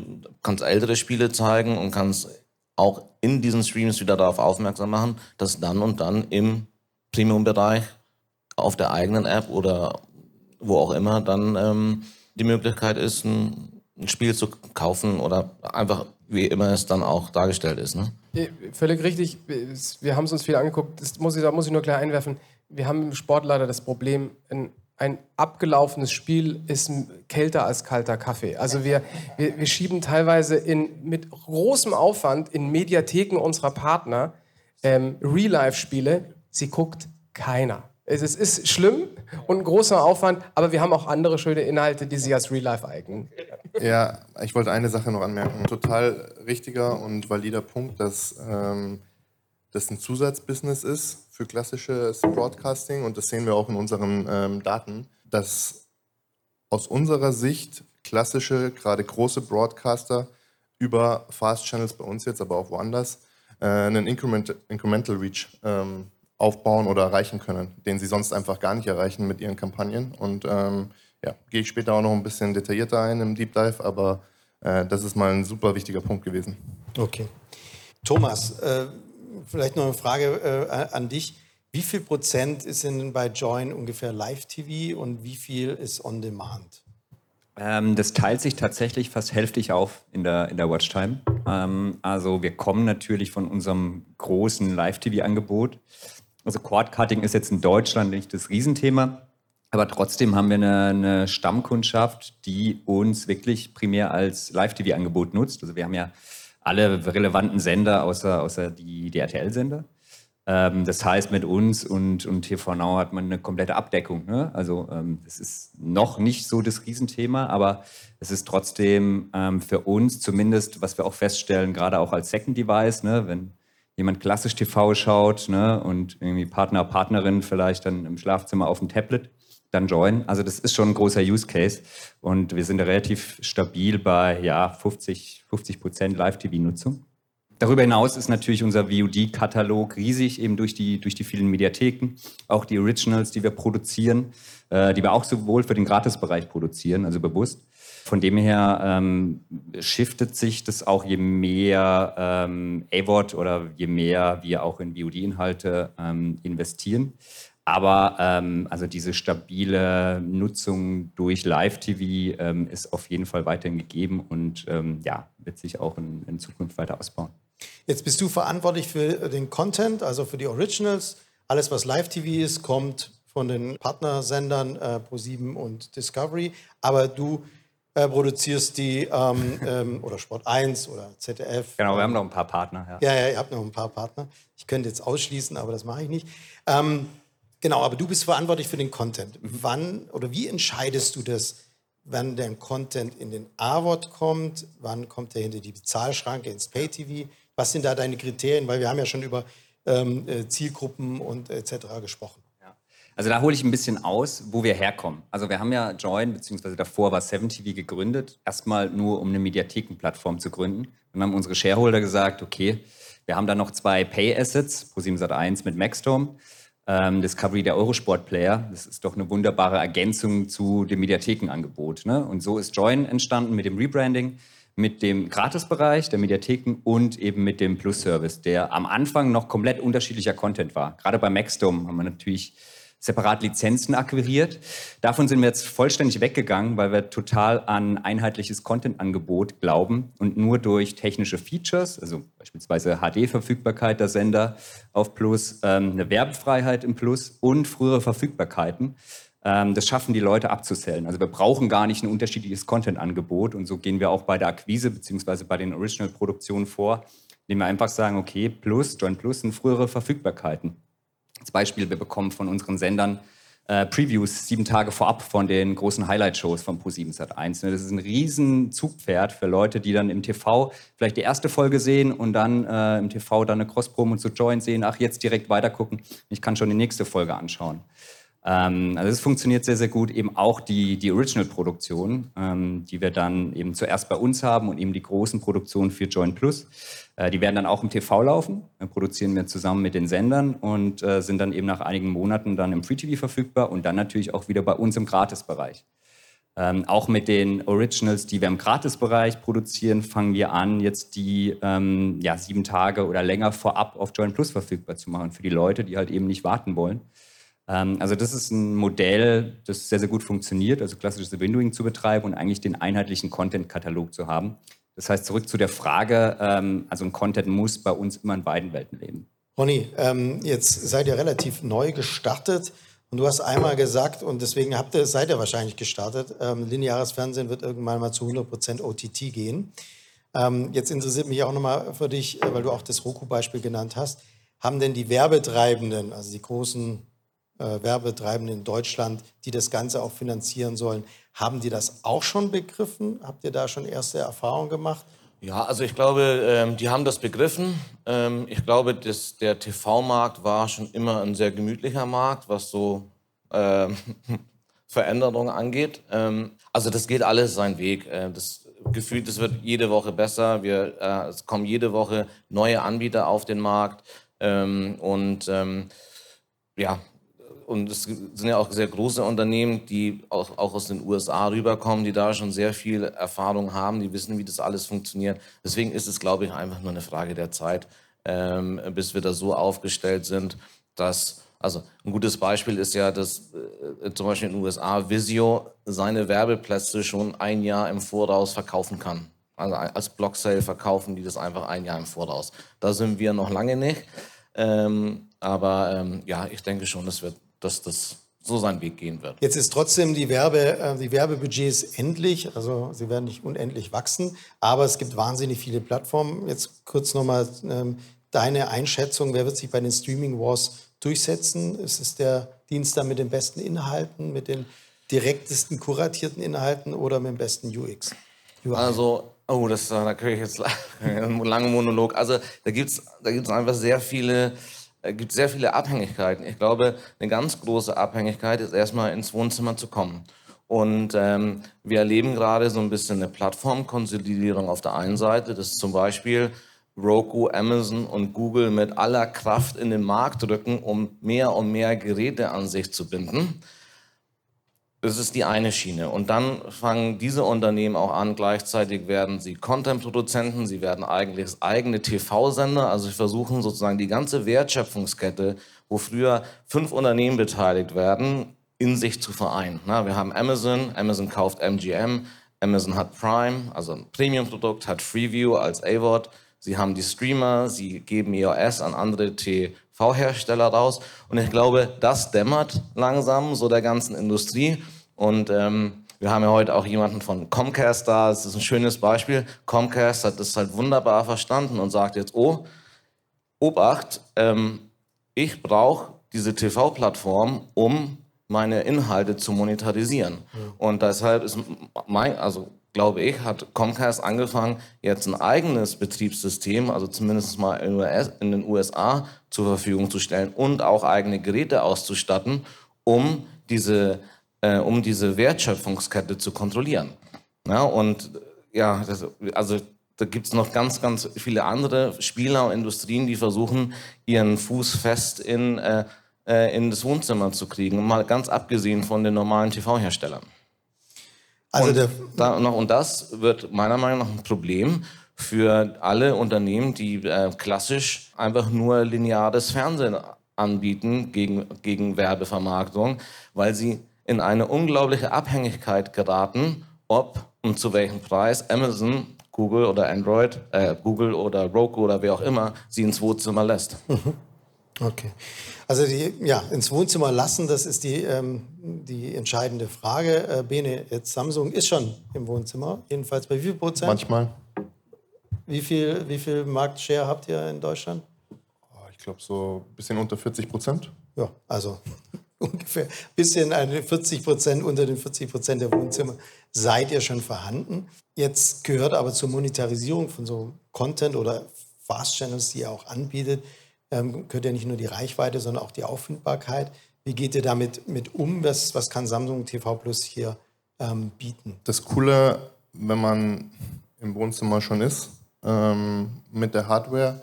kannst ältere Spiele zeigen und kannst auch in diesen Streams wieder darauf aufmerksam machen, dass dann und dann im Premium-Bereich auf der eigenen App oder wo auch immer dann ähm, die Möglichkeit ist, ein, ein Spiel zu kaufen oder einfach wie immer es dann auch dargestellt ist. Ne? Völlig richtig. Wir haben es uns viel angeguckt. Das muss ich, da muss ich nur klar einwerfen. Wir haben im Sport leider das Problem, ein, ein abgelaufenes Spiel ist kälter als kalter Kaffee. Also wir, wir, wir schieben teilweise in, mit großem Aufwand in Mediatheken unserer Partner ähm, Real-Life-Spiele. Sie guckt keiner. Es ist schlimm und ein großer Aufwand, aber wir haben auch andere schöne Inhalte, die sich als Real Life eignen. Ja, ich wollte eine Sache noch anmerken. Total richtiger und valider Punkt, dass ähm, das ein Zusatzbusiness ist für klassisches Broadcasting und das sehen wir auch in unseren ähm, Daten, dass aus unserer Sicht klassische, gerade große Broadcaster über Fast Channels bei uns jetzt, aber auch woanders, äh, einen Increment, Incremental Reach ähm, aufbauen oder erreichen können, den sie sonst einfach gar nicht erreichen mit ihren Kampagnen. Und ähm, ja, gehe ich später auch noch ein bisschen detaillierter ein im Deep Dive, aber äh, das ist mal ein super wichtiger Punkt gewesen. Okay. Thomas, äh, vielleicht noch eine Frage äh, an dich. Wie viel Prozent ist denn bei Join ungefähr Live-TV und wie viel ist On-Demand? Ähm, das teilt sich tatsächlich fast hälftig auf in der, in der Watchtime. Ähm, also wir kommen natürlich von unserem großen Live-TV-Angebot also Cord-Cutting ist jetzt in Deutschland nicht das Riesenthema, aber trotzdem haben wir eine, eine Stammkundschaft, die uns wirklich primär als Live-TV-Angebot nutzt. Also wir haben ja alle relevanten Sender außer, außer die, die RTL-Sender. Ähm, das heißt, mit uns und, und TV Now hat man eine komplette Abdeckung. Ne? Also ähm, das ist noch nicht so das Riesenthema, aber es ist trotzdem ähm, für uns zumindest, was wir auch feststellen, gerade auch als Second Device, ne? wenn jemand klassisch TV schaut ne, und irgendwie Partner, Partnerin vielleicht dann im Schlafzimmer auf dem Tablet, dann join. Also das ist schon ein großer Use Case und wir sind relativ stabil bei ja, 50, 50 Prozent Live-TV-Nutzung. Darüber hinaus ist natürlich unser VOD-Katalog riesig, eben durch die, durch die vielen Mediatheken, auch die Originals, die wir produzieren, äh, die wir auch sowohl für den Gratisbereich produzieren, also bewusst. Von dem her ähm, shiftet sich das auch, je mehr ähm, AVOD oder je mehr wir auch in VOD-Inhalte ähm, investieren. Aber ähm, also diese stabile Nutzung durch Live-TV ähm, ist auf jeden Fall weiterhin gegeben und ähm, ja, wird sich auch in, in Zukunft weiter ausbauen. Jetzt bist du verantwortlich für den Content, also für die Originals. Alles, was Live-TV ist, kommt von den Partnersendern äh, Pro7 und Discovery. Aber du äh, produzierst die ähm, ähm, oder Sport 1 oder ZDF. Genau, wir haben noch ein paar Partner. Ja, ja, ja ihr habt noch ein paar Partner. Ich könnte jetzt ausschließen, aber das mache ich nicht. Ähm, genau, aber du bist verantwortlich für den Content. Wann oder wie entscheidest du das, wann der Content in den AVOD kommt? Wann kommt er hinter die Bezahlschranke ins Pay-TV? Was sind da deine Kriterien? Weil wir haben ja schon über ähm, äh, Zielgruppen und etc. gesprochen. Also da hole ich ein bisschen aus, wo wir herkommen. Also wir haben ja Join, beziehungsweise davor war 7TV gegründet, erstmal nur um eine Mediathekenplattform zu gründen. Dann haben unsere Shareholder gesagt, okay, wir haben da noch zwei Pay-Assets, Pro7 Sat1 mit Maxdome, ähm, Discovery der Eurosport-Player. Das ist doch eine wunderbare Ergänzung zu dem Mediathekenangebot. Ne? Und so ist Join entstanden mit dem Rebranding mit dem Gratisbereich der Mediatheken und eben mit dem Plus-Service, der am Anfang noch komplett unterschiedlicher Content war. Gerade bei Maxdome haben wir natürlich separat Lizenzen akquiriert. Davon sind wir jetzt vollständig weggegangen, weil wir total an einheitliches Content-Angebot glauben und nur durch technische Features, also beispielsweise HD-Verfügbarkeit der Sender auf Plus, ähm, eine Werbefreiheit im Plus und frühere Verfügbarkeiten, ähm, das schaffen die Leute abzusellen. Also wir brauchen gar nicht ein unterschiedliches Content-Angebot und so gehen wir auch bei der Akquise beziehungsweise bei den Original-Produktionen vor, indem wir einfach sagen, okay, Plus, Joint Plus sind frühere Verfügbarkeiten. Als Beispiel, wir bekommen von unseren Sendern äh, Previews sieben Tage vorab von den großen Highlight-Shows von Pro7 Sat1. Das ist ein riesen Zugpferd für Leute, die dann im TV vielleicht die erste Folge sehen und dann äh, im TV dann eine Cross-Promo zu Join sehen, ach, jetzt direkt weitergucken, ich kann schon die nächste Folge anschauen. Ähm, also es funktioniert sehr, sehr gut. Eben auch die, die Original-Produktion, ähm, die wir dann eben zuerst bei uns haben und eben die großen Produktionen für Join Plus. Äh, die werden dann auch im TV laufen, dann produzieren wir zusammen mit den Sendern und äh, sind dann eben nach einigen Monaten dann im Free TV verfügbar und dann natürlich auch wieder bei uns im Gratisbereich. Ähm, auch mit den Originals, die wir im Gratisbereich produzieren, fangen wir an, jetzt die ähm, ja, sieben Tage oder länger vorab auf Join Plus verfügbar zu machen für die Leute, die halt eben nicht warten wollen. Ähm, also das ist ein Modell, das sehr, sehr gut funktioniert, also klassisches Windowing zu betreiben und eigentlich den einheitlichen Content-Katalog zu haben. Das heißt, zurück zu der Frage, ähm, also ein Content muss bei uns immer in beiden Welten leben. Ronny, ähm, jetzt seid ihr relativ neu gestartet und du hast einmal gesagt, und deswegen habt ihr, seid ihr wahrscheinlich gestartet, lineares Fernsehen wird irgendwann mal zu 100% OTT gehen. jetzt interessiert mich auch nochmal für dich, äh, weil du auch das Roku-Beispiel genannt hast. Haben denn die Werbetreibenden, also die großen äh, Werbetreibenden in Deutschland, die das Ganze auch finanzieren sollen. Haben die das auch schon begriffen? Habt ihr da schon erste Erfahrungen gemacht? Ja, also ich glaube, ähm, die haben das begriffen. Ähm, ich glaube, dass der TV-Markt war schon immer ein sehr gemütlicher Markt, was so ähm, Veränderungen angeht. Ähm, also das geht alles seinen Weg. Äh, das Gefühl, das wird jede Woche besser. Wir, äh, es kommen jede Woche neue Anbieter auf den Markt. Ähm, und ähm, ja, und es sind ja auch sehr große Unternehmen, die auch, auch aus den USA rüberkommen, die da schon sehr viel Erfahrung haben, die wissen, wie das alles funktioniert. Deswegen ist es, glaube ich, einfach nur eine Frage der Zeit, ähm, bis wir da so aufgestellt sind, dass, also ein gutes Beispiel ist ja, dass äh, zum Beispiel in den USA Visio seine Werbeplätze schon ein Jahr im Voraus verkaufen kann. Also als Blocksale verkaufen die das einfach ein Jahr im Voraus. Da sind wir noch lange nicht. Ähm, aber ähm, ja, ich denke schon, es wird dass das so seinen Weg gehen wird. Jetzt ist trotzdem die, Werbe, äh, die Werbebudgets endlich, also sie werden nicht unendlich wachsen, aber es gibt wahnsinnig viele Plattformen. Jetzt kurz nochmal ähm, deine Einschätzung, wer wird sich bei den Streaming Wars durchsetzen? Ist es der Dienst da mit den besten Inhalten, mit den direktesten kuratierten Inhalten oder mit dem besten UX? UI? Also Oh, das da kriege ich jetzt einen langen Monolog. Also da gibt es da gibt's einfach sehr viele, äh, gibt sehr viele Abhängigkeiten. Ich glaube, eine ganz große Abhängigkeit ist erstmal ins Wohnzimmer zu kommen. Und ähm, wir erleben gerade so ein bisschen eine Plattformkonsolidierung auf der einen Seite, dass zum Beispiel Roku, Amazon und Google mit aller Kraft in den Markt drücken, um mehr und mehr Geräte an sich zu binden. Das ist die eine Schiene. Und dann fangen diese Unternehmen auch an, gleichzeitig werden sie Content-Produzenten, sie werden eigentlich eigene TV-Sender. Also sie versuchen sozusagen die ganze Wertschöpfungskette, wo früher fünf Unternehmen beteiligt werden, in sich zu vereinen. Na, wir haben Amazon, Amazon kauft MGM, Amazon hat Prime, also ein Premium-Produkt, hat Freeview als AVOD. Sie haben die Streamer, sie geben EOS an andere TV-Hersteller raus. Und ich glaube, das dämmert langsam so der ganzen Industrie. Und ähm, wir haben ja heute auch jemanden von Comcast da. Das ist ein schönes Beispiel. Comcast hat das halt wunderbar verstanden und sagt jetzt, oh, Obacht, ähm, ich brauche diese TV-Plattform, um meine Inhalte zu monetarisieren. Mhm. Und deshalb ist mein, also glaube ich, hat Comcast angefangen, jetzt ein eigenes Betriebssystem, also zumindest mal in den USA zur Verfügung zu stellen und auch eigene Geräte auszustatten, um diese, äh, um diese Wertschöpfungskette zu kontrollieren. Ja, und ja, das, also da gibt es noch ganz, ganz viele andere Spieler und Industrien, die versuchen, ihren Fuß fest in, äh, äh in das Wohnzimmer zu kriegen, mal ganz abgesehen von den normalen TV-Herstellern. Also und, da, noch, und das wird meiner Meinung nach ein Problem für alle Unternehmen, die äh, klassisch einfach nur lineares Fernsehen anbieten gegen, gegen Werbevermarktung, weil sie in eine unglaubliche Abhängigkeit geraten, ob und zu welchem Preis Amazon, Google oder Android, äh, Google oder Roku oder wer auch immer sie ins Wohnzimmer lässt. Okay. Also die, ja, ins Wohnzimmer lassen, das ist die, ähm, die entscheidende Frage. Äh, Bene, jetzt Samsung ist schon im Wohnzimmer, jedenfalls bei wie viel Prozent? Manchmal. Wie viel, wie viel Marktshare habt ihr in Deutschland? Oh, ich glaube so ein bisschen unter 40 Prozent. Ja, also ungefähr ein bisschen eine 40 Prozent unter den 40 Prozent der Wohnzimmer seid ihr schon vorhanden. Jetzt gehört aber zur Monetarisierung von so Content oder Fast Channels, die ihr auch anbietet, ähm, gehört ja nicht nur die Reichweite, sondern auch die Auffindbarkeit. Wie geht ihr damit mit um? Was, was kann Samsung TV Plus hier ähm, bieten? Das Coole, wenn man im Wohnzimmer schon ist, ähm, mit der Hardware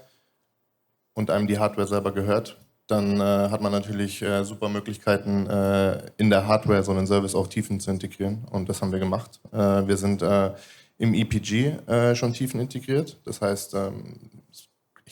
und einem die Hardware selber gehört, dann äh, hat man natürlich äh, super Möglichkeiten, äh, in der Hardware so einen Service auch Tiefen zu integrieren. Und das haben wir gemacht. Äh, wir sind äh, im EPG äh, schon Tiefen integriert. Das heißt, ähm,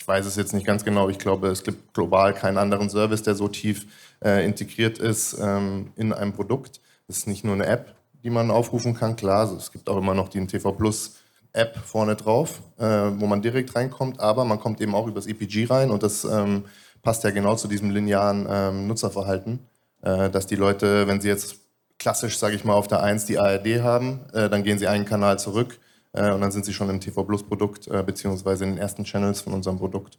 ich weiß es jetzt nicht ganz genau, ich glaube, es gibt global keinen anderen Service, der so tief äh, integriert ist ähm, in einem Produkt. Es ist nicht nur eine App, die man aufrufen kann, klar, also es gibt auch immer noch die TV Plus App vorne drauf, äh, wo man direkt reinkommt, aber man kommt eben auch übers EPG rein und das ähm, passt ja genau zu diesem linearen ähm, Nutzerverhalten, äh, dass die Leute, wenn sie jetzt klassisch, sage ich mal, auf der 1 die ARD haben, äh, dann gehen sie einen Kanal zurück, äh, und dann sind sie schon im TV Plus Produkt äh, beziehungsweise in den ersten Channels von unserem Produkt.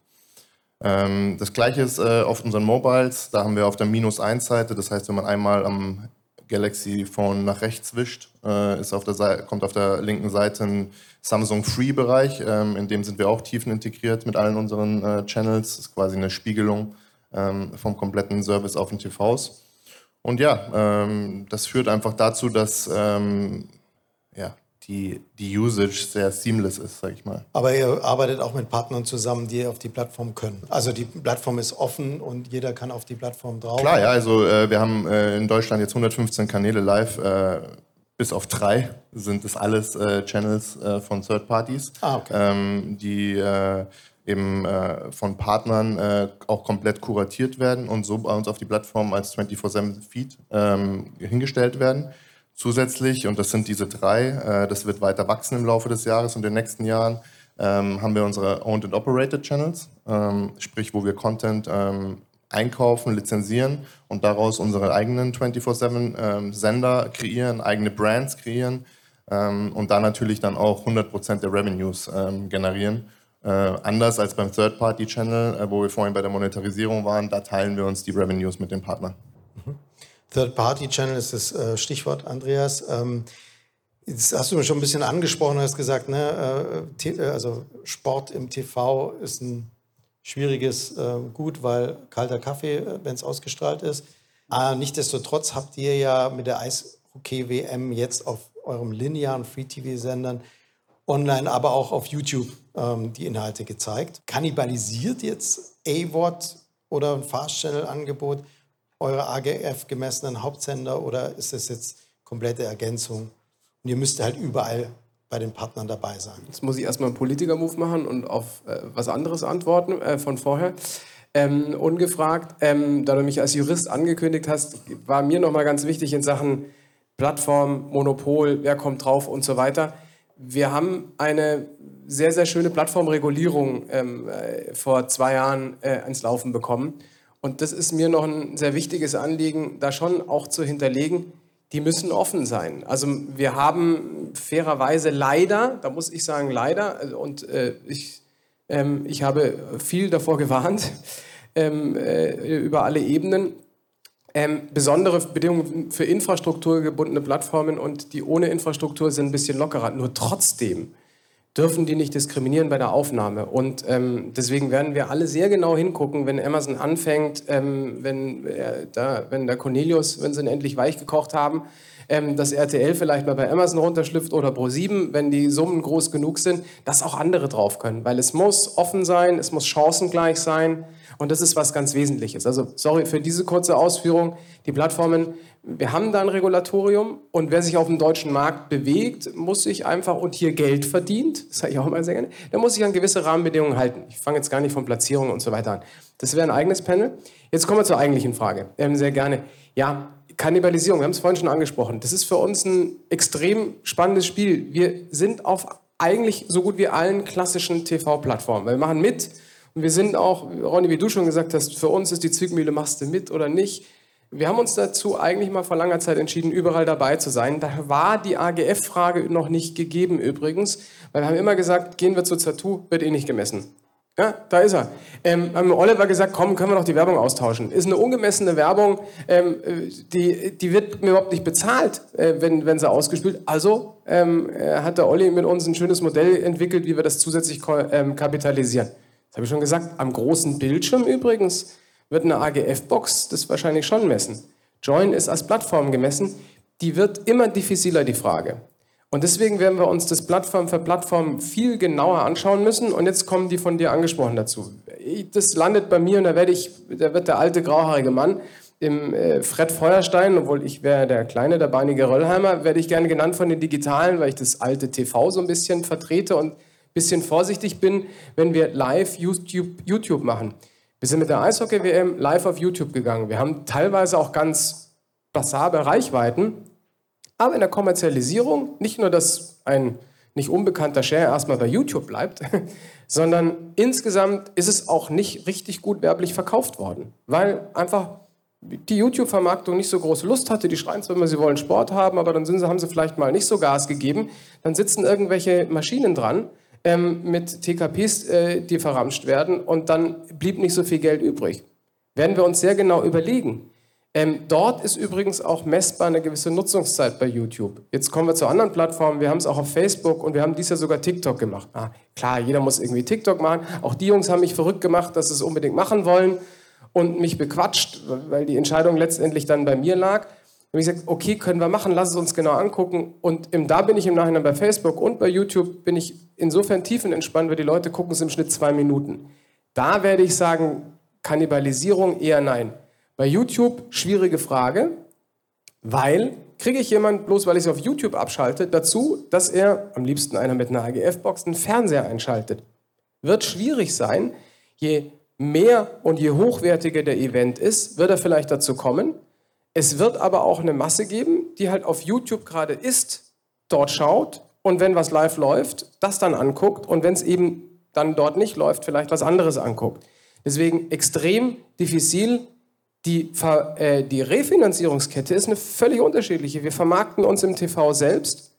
Ähm, das gleiche ist äh, auf unseren Mobiles, da haben wir auf der Minus 1 Seite, das heißt, wenn man einmal am Galaxy Phone nach rechts wischt, äh, ist auf der Seite, kommt auf der linken Seite ein Samsung Free Bereich, ähm, in dem sind wir auch tiefen integriert mit allen unseren äh, Channels, das ist quasi eine Spiegelung ähm, vom kompletten Service auf den TVs. Und ja, ähm, das führt einfach dazu, dass ähm, die, die Usage sehr seamless ist, sage ich mal. Aber ihr arbeitet auch mit Partnern zusammen, die auf die Plattform können. Also die Plattform ist offen und jeder kann auf die Plattform drauf. Klar, ja, also äh, wir haben äh, in Deutschland jetzt 115 Kanäle live. Äh, bis auf drei sind es alles äh, Channels äh, von Third Parties, ah, okay. ähm, die äh, eben von Partnern auch komplett kuratiert werden und so bei uns auf die Plattform als 24-7-Feed ähm, hingestellt werden. Zusätzlich, und das sind diese drei, äh, das wird weiter wachsen im Laufe des Jahres und den nächsten Jahren, ähm, haben wir unsere Owned and Operated Channels, ähm, sprich, wo wir Content ähm, einkaufen, lizenzieren und daraus unsere eigenen 24-7 ähm, Sender kreieren, eigene Brands kreieren ähm, und da natürlich dann auch 100% der Revenues ähm, generieren. Äh, anders als beim Third-Party-Channel, äh, wo wir vorhin bei der Monetarisierung waren, da teilen wir uns die Revenues mit den Partnern. Third-Party-Channel ist das äh, Stichwort, Andreas. Ähm, Jetzt hast du mir schon ein bisschen angesprochen, hast gesagt, ne, äh, also Sport im TV ist ein schwieriges äh, Gut, weil kalter Kaffee, äh, wenn es ausgestrahlt ist. Aber nichtsdestotrotz habt ihr ja mit der Eishockey-WM jetzt auf eurem linearen Free-TV-Sendern online, aber auch auf YouTube ähm, die Inhalte gezeigt. Kannibalisiert jetzt A-Wort oder ein Fast-Channel-Angebot eure AGF gemessenen Hauptsender oder ist das jetzt komplette Ergänzung? Und ihr müsst halt überall bei den Partnern dabei sein. Jetzt muss ich erstmal einen Politiker-Move machen und auf äh, was anderes antworten äh, von vorher. Ähm, ungefragt, ähm, da du mich als Jurist angekündigt hast, war mir nochmal ganz wichtig in Sachen Plattform, Monopol, wer kommt drauf und so weiter. Wir haben eine sehr, sehr schöne Plattformregulierung ähm, äh, vor zwei Jahren äh, ins Laufen bekommen. Und das ist mir noch ein sehr wichtiges Anliegen, da schon auch zu hinterlegen, die müssen offen sein. Also wir haben fairerweise leider, da muss ich sagen leider, also, und äh, ich, ähm, ich habe viel davor gewarnt, ähm, äh, über alle Ebenen, ähm, besondere Bedingungen für infrastrukturgebundene Plattformen und die ohne Infrastruktur sind ein bisschen lockerer. Nur trotzdem dürfen die nicht diskriminieren bei der Aufnahme. Und ähm, deswegen werden wir alle sehr genau hingucken, wenn Amazon anfängt, ähm, wenn, äh, da, wenn der Cornelius, wenn sie ihn endlich weich gekocht haben, ähm, dass RTL vielleicht mal bei Amazon runterschlüpft oder Pro7, wenn die Summen groß genug sind, dass auch andere drauf können. Weil es muss offen sein, es muss chancengleich sein. Und das ist was ganz Wesentliches. Also sorry für diese kurze Ausführung. Die Plattformen, wir haben da ein Regulatorium und wer sich auf dem deutschen Markt bewegt, muss sich einfach und hier Geld verdient, das sage ich auch immer sehr gerne, der muss sich an gewisse Rahmenbedingungen halten. Ich fange jetzt gar nicht von Platzierung und so weiter an. Das wäre ein eigenes Panel. Jetzt kommen wir zur eigentlichen Frage. Ähm, sehr gerne. Ja, Kannibalisierung, wir haben es vorhin schon angesprochen. Das ist für uns ein extrem spannendes Spiel. Wir sind auf eigentlich so gut wie allen klassischen TV-Plattformen. Wir machen mit und wir sind auch, Ronny, wie du schon gesagt hast, für uns ist die Zwickmühle, machst du mit oder nicht. Wir haben uns dazu eigentlich mal vor langer Zeit entschieden, überall dabei zu sein. Da war die AGF-Frage noch nicht gegeben übrigens, weil wir haben immer gesagt, gehen wir zu Zatu, wird eh nicht gemessen. Ja, da ist er. Ähm, haben Oliver gesagt, komm, können wir doch die Werbung austauschen. Ist eine ungemessene Werbung, ähm, die, die wird mir überhaupt nicht bezahlt, äh, wenn, wenn sie ausgespielt. Also ähm, hat der Olli mit uns ein schönes Modell entwickelt, wie wir das zusätzlich ähm, kapitalisieren. Das habe ich schon gesagt. Am großen Bildschirm übrigens wird eine AGF-Box das wahrscheinlich schon messen. Join ist als Plattform gemessen. Die wird immer diffiziler, die Frage. Und deswegen werden wir uns das Plattform für Plattform viel genauer anschauen müssen. Und jetzt kommen die von dir angesprochen dazu. Das landet bei mir und da, werde ich, da wird der alte grauhaarige Mann im äh, Fred Feuerstein, obwohl ich wäre der kleine, der beinige Röllheimer, werde ich gerne genannt von den Digitalen, weil ich das alte TV so ein bisschen vertrete und bisschen vorsichtig bin, wenn wir live YouTube, YouTube machen. Wir sind mit der Eishockey-WM live auf YouTube gegangen. Wir haben teilweise auch ganz basale Reichweiten, aber in der Kommerzialisierung nicht nur, dass ein nicht unbekannter Share erstmal bei YouTube bleibt, sondern insgesamt ist es auch nicht richtig gut werblich verkauft worden, weil einfach die YouTube-Vermarktung nicht so große Lust hatte. Die schreien zwar immer, sie wollen Sport haben, aber dann sie, haben sie vielleicht mal nicht so Gas gegeben. Dann sitzen irgendwelche Maschinen dran ähm, mit TKPs, äh, die verramscht werden und dann blieb nicht so viel Geld übrig. Werden wir uns sehr genau überlegen. Ähm, dort ist übrigens auch messbar eine gewisse Nutzungszeit bei YouTube. Jetzt kommen wir zu anderen Plattformen. Wir haben es auch auf Facebook und wir haben dies Jahr sogar TikTok gemacht. Ah, klar, jeder muss irgendwie TikTok machen. Auch die Jungs haben mich verrückt gemacht, dass sie es unbedingt machen wollen und mich bequatscht, weil die Entscheidung letztendlich dann bei mir lag habe ich gesagt, okay, können wir machen, lass es uns genau angucken. Und im, da bin ich im Nachhinein bei Facebook und bei YouTube bin ich insofern tiefenentspannt, weil die Leute gucken es im Schnitt zwei Minuten. Da werde ich sagen, Kannibalisierung eher nein. Bei YouTube schwierige Frage, weil kriege ich jemand, bloß weil ich es auf YouTube abschalte, dazu, dass er, am liebsten einer mit einer AGF-Box, einen Fernseher einschaltet. Wird schwierig sein. Je mehr und je hochwertiger der Event ist, wird er vielleicht dazu kommen. Es wird aber auch eine Masse geben, die halt auf YouTube gerade ist, dort schaut und wenn was live läuft, das dann anguckt und wenn es eben dann dort nicht läuft, vielleicht was anderes anguckt. Deswegen extrem diffizil. Die, äh, die Refinanzierungskette ist eine völlig unterschiedliche. Wir vermarkten uns im TV selbst.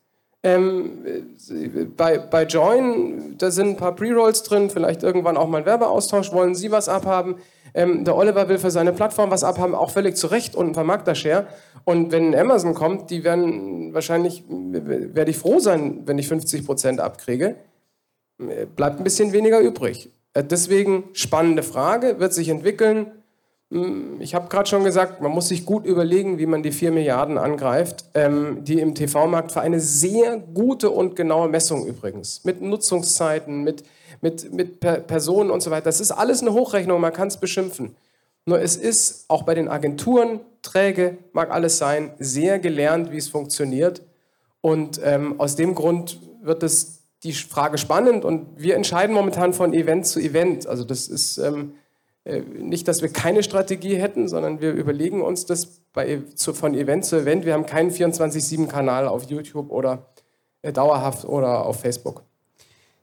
Ähm, bei, bei Join, da sind ein paar Pre-Rolls drin, vielleicht irgendwann auch mal ein Werbeaustausch, wollen Sie was abhaben. Ähm, der Oliver will für seine Plattform was abhaben, auch völlig zu Recht und ein Vermarkter-Share. Und wenn Amazon kommt, die werden wahrscheinlich, werde ich froh sein, wenn ich 50 Prozent abkriege. Bleibt ein bisschen weniger übrig. Äh, deswegen spannende Frage, wird sich entwickeln. Hm, ich habe gerade schon gesagt, man muss sich gut überlegen, wie man die 4 Milliarden angreift, ähm, die im TV-Markt für eine sehr gute und genaue Messung übrigens, mit Nutzungszeiten, mit, mit, mit Personen und so weiter. Das ist alles eine Hochrechnung, man kann es beschimpfen. Nur es ist auch bei den Agenturen, träge, mag alles sein, sehr gelernt, wie es funktioniert. Und ähm, aus dem Grund wird es die Frage spannend und wir entscheiden momentan von Event zu Event. Also das ist... Ähm, äh, nicht, dass wir keine Strategie hätten, sondern wir überlegen uns das bei, zu, von Event zu Event. Wir haben keinen 24-7-Kanal auf YouTube oder äh, dauerhaft oder auf Facebook.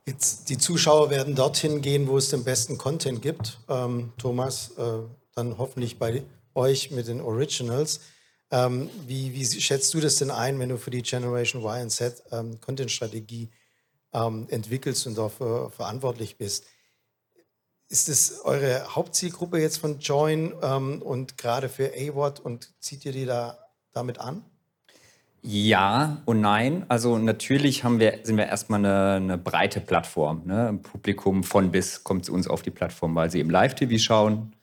Jetzt, die Zuschauer werden dorthin gehen, wo es den besten Content gibt. Ähm, Thomas, äh, dann hoffentlich bei euch mit den Originals. Ähm, wie, wie, schätzt du das denn ein, wenn du für die Generation Y und Z ähm, Content-Strategie ähm, entwickelst und dafür verantwortlich bist? Ist es eure Hauptzielgruppe jetzt von Join ähm, und gerade für AWOT und zieht ihr die da damit an? Ja und nein. Also natürlich haben wir, sind wir erstmal eine, eine breite Plattform. Ne? Ein Publikum von bis kommt zu uns auf die Plattform, weil sie im Live-TV schauen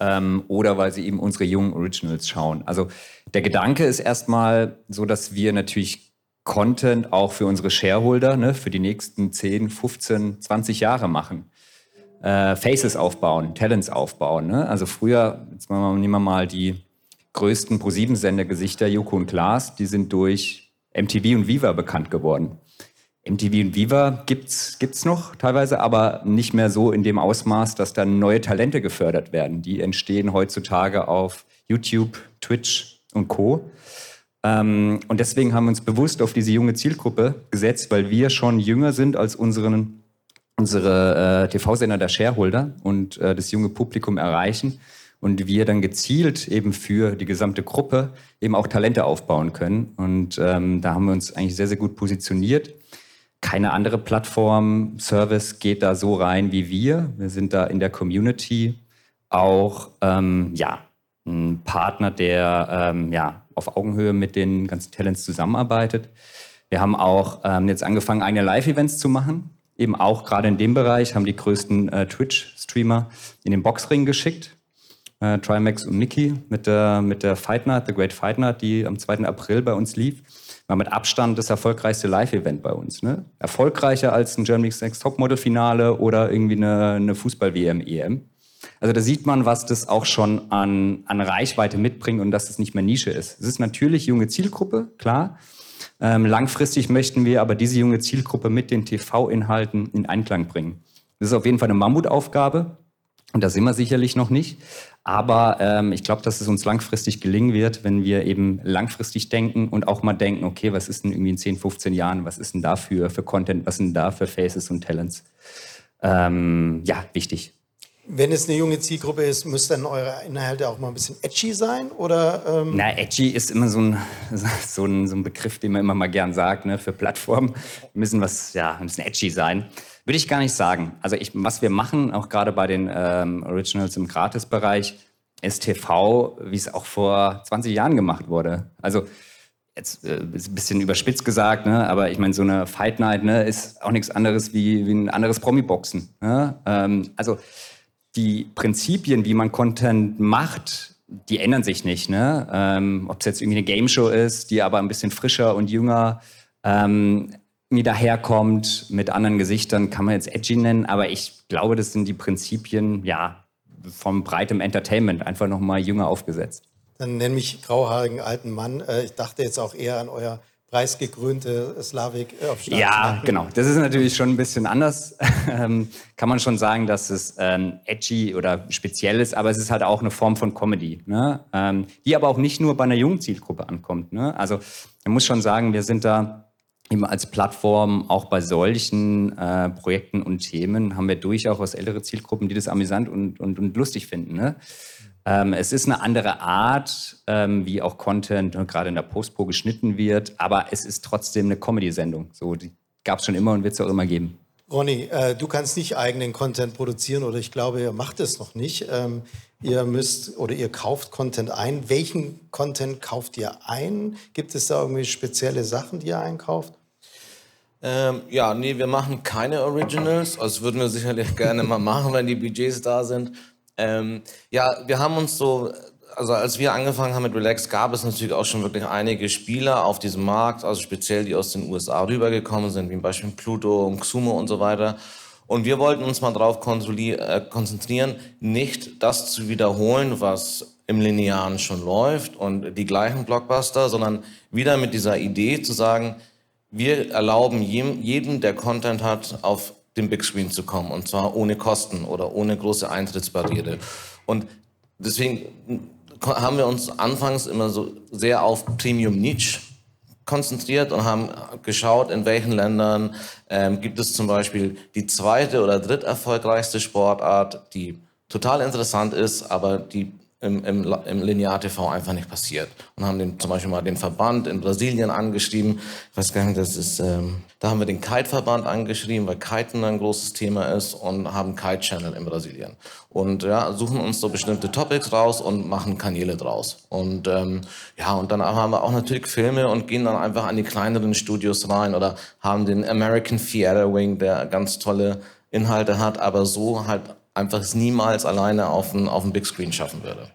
ähm, oder weil sie eben unsere jungen Originals schauen. Also der Gedanke ist erstmal so, dass wir natürlich Content auch für unsere Shareholder ne, für die nächsten 10, 15, 20 Jahre machen äh, Faces aufbauen, Talents aufbauen. Ne? Also früher, jetzt nehmen wir mal die größten Pro-7-Sendergesichter, Joko und Klaas, die sind durch MTV und Viva bekannt geworden. MTV und Viva gibt's gibt's noch teilweise, aber nicht mehr so in dem Ausmaß, dass dann neue Talente gefördert werden. Die entstehen heutzutage auf YouTube, Twitch und Co. Ähm, und deswegen haben wir uns bewusst auf diese junge Zielgruppe gesetzt, weil wir schon jünger sind als unseren unsere äh, TV-Sender der Shareholder und äh, das junge Publikum erreichen und wir dann gezielt eben für die gesamte Gruppe eben auch Talente aufbauen können. Und ähm, da haben wir uns eigentlich sehr, sehr gut positioniert. Keine andere Plattform, Service geht da so rein wie wir. Wir sind da in der Community auch ähm, ja, ein Partner, der ähm, ja, auf Augenhöhe mit den ganzen Talents zusammenarbeitet. Wir haben auch ähm, jetzt angefangen, eigene Live-Events zu machen eben auch gerade in dem Bereich, haben die größten äh, Twitch-Streamer in den Boxring geschickt. Äh, Trimax und Mickey mit der, mit der Fight Night, The Great Fight Night, die am 2. April bei uns lief. War mit Abstand das erfolgreichste Live-Event bei uns. Ne? Erfolgreicher als ein Germany's Next Topmodel-Finale oder irgendwie eine, eine Fußball-WM, EM. Also da sieht man, was das auch schon an, an Reichweite mitbringt und dass es nicht mehr Nische ist. Es ist natürlich junge Zielgruppe, klar. Ähm, langfristig möchten wir aber diese junge Zielgruppe mit den TV-Inhalten in Einklang bringen. Das ist auf jeden Fall eine Mammutaufgabe und da sind wir sicherlich noch nicht. Aber ähm, ich glaube, dass es uns langfristig gelingen wird, wenn wir eben langfristig denken und auch mal denken, okay, was ist denn irgendwie in 10, 15 Jahren, was ist denn da für, für Content, was sind da für Faces und Talents? Ähm, ja, wichtig. Wenn es eine junge Zielgruppe ist, müssen dann eure Inhalte auch mal ein bisschen edgy sein? Oder, ähm Na, edgy ist immer so ein, so, ein, so ein Begriff, den man immer mal gern sagt, ne, für Plattformen. Wir müssen was, ja, ein bisschen edgy sein. Würde ich gar nicht sagen. Also ich, was wir machen, auch gerade bei den ähm, Originals im Gratisbereich, ist TV, wie es auch vor 20 Jahren gemacht wurde. Also jetzt äh, ist ein bisschen überspitzt gesagt, ne? aber ich meine, so eine Fight Night ne, ist auch nichts anderes wie, wie ein anderes Promi-Boxen. Ne? Ähm, also die Prinzipien, wie man Content macht, die ändern sich nicht. Ne? Ähm, Ob es jetzt irgendwie eine Game Show ist, die aber ein bisschen frischer und jünger ähm, irgendwie daherkommt, mit anderen Gesichtern, kann man jetzt edgy nennen, aber ich glaube, das sind die Prinzipien, ja, vom breitem Entertainment, einfach nochmal jünger aufgesetzt. Dann nenne mich grauhaarigen alten Mann. Äh, ich dachte jetzt auch eher an euer preisgekrönte Slavik äh, auf Ja, genau. Das ist natürlich schon ein bisschen anders. Ähm, kann man schon sagen, dass es ähm, edgy oder speziell ist, aber es ist halt auch eine Form von Comedy, ne? ähm, die aber auch nicht nur bei einer jungen Zielgruppe ankommt. Ne? Also man muss schon sagen, wir sind da eben als Plattform auch bei solchen äh, Projekten und Themen haben wir durchaus ältere Zielgruppen, die das amüsant und, und, und lustig finden. Ne? Ähm, es ist eine andere Art, ähm, wie auch Content gerade in der Postpro geschnitten wird, aber es ist trotzdem eine Comedy-Sendung. So, die gab es schon immer und wird es auch immer geben. Ronny, äh, du kannst nicht eigenen Content produzieren oder ich glaube, ihr macht es noch nicht. Ähm, ihr müsst oder ihr kauft Content ein. Welchen Content kauft ihr ein? Gibt es da irgendwie spezielle Sachen, die ihr einkauft? Ähm, ja, nee, wir machen keine Originals. Also das würden wir sicherlich gerne mal machen, wenn die Budgets da sind. Ähm, ja, wir haben uns so, also als wir angefangen haben mit Relax, gab es natürlich auch schon wirklich einige Spieler auf diesem Markt, also speziell die aus den USA rübergekommen sind, wie zum Beispiel Pluto und Xumo und so weiter. Und wir wollten uns mal darauf äh, konzentrieren, nicht das zu wiederholen, was im Linearen schon läuft und die gleichen Blockbuster, sondern wieder mit dieser Idee zu sagen, wir erlauben jedem, der Content hat, auf den Big Screen zu kommen und zwar ohne Kosten oder ohne große Eintrittsbarriere. Und deswegen haben wir uns anfangs immer so sehr auf Premium Niche konzentriert und haben geschaut, in welchen Ländern ähm, gibt es zum Beispiel die zweite oder dritt erfolgreichste Sportart, die total interessant ist, aber die im, im, im Linear-TV einfach nicht passiert. Und haben den, zum Beispiel mal den Verband in Brasilien angeschrieben. Ich weiß gar nicht, das ist, ähm, da haben wir den Kite-Verband angeschrieben, weil Kiten ein großes Thema ist und haben Kite-Channel in Brasilien. Und ja, suchen uns so bestimmte Topics raus und machen Kanäle draus. Und ähm, ja, und dann haben wir auch natürlich Filme und gehen dann einfach an die kleineren Studios rein oder haben den American Theater Wing, der ganz tolle Inhalte hat, aber so halt einfach es niemals alleine auf dem auf Big Screen schaffen würde.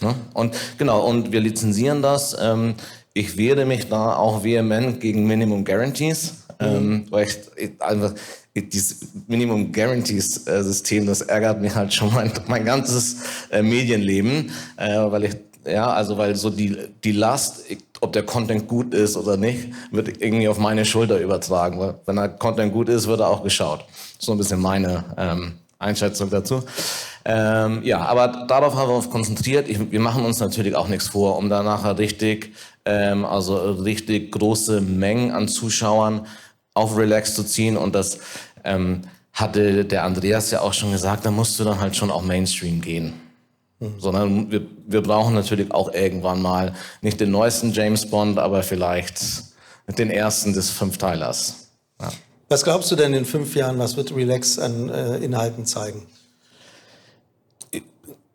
Ja? Und genau, und wir lizenzieren das. Ähm, ich wehre mich da auch vehement gegen Minimum Guarantees, ähm, mhm. weil ich, ich einfach dieses Minimum Guarantees äh, System, das ärgert mich halt schon mein, mein ganzes äh, Medienleben, äh, weil ich ja, also weil so die, die Last, ob der Content gut ist oder nicht, wird irgendwie auf meine Schulter übertragen. Weil wenn der Content gut ist, wird er auch geschaut. So ein bisschen meine ähm, Einschätzung dazu. Ähm, ja, aber darauf haben wir uns konzentriert. Ich, wir machen uns natürlich auch nichts vor, um da nachher richtig, ähm, also richtig große Mengen an Zuschauern auf Relax zu ziehen. Und das ähm, hatte der Andreas ja auch schon gesagt, da musst du dann halt schon auch Mainstream gehen. Mhm. Sondern wir, wir brauchen natürlich auch irgendwann mal nicht den neuesten James Bond, aber vielleicht den ersten des Fünfteilers. Was glaubst du denn in fünf Jahren, was wird Relax an äh, Inhalten zeigen?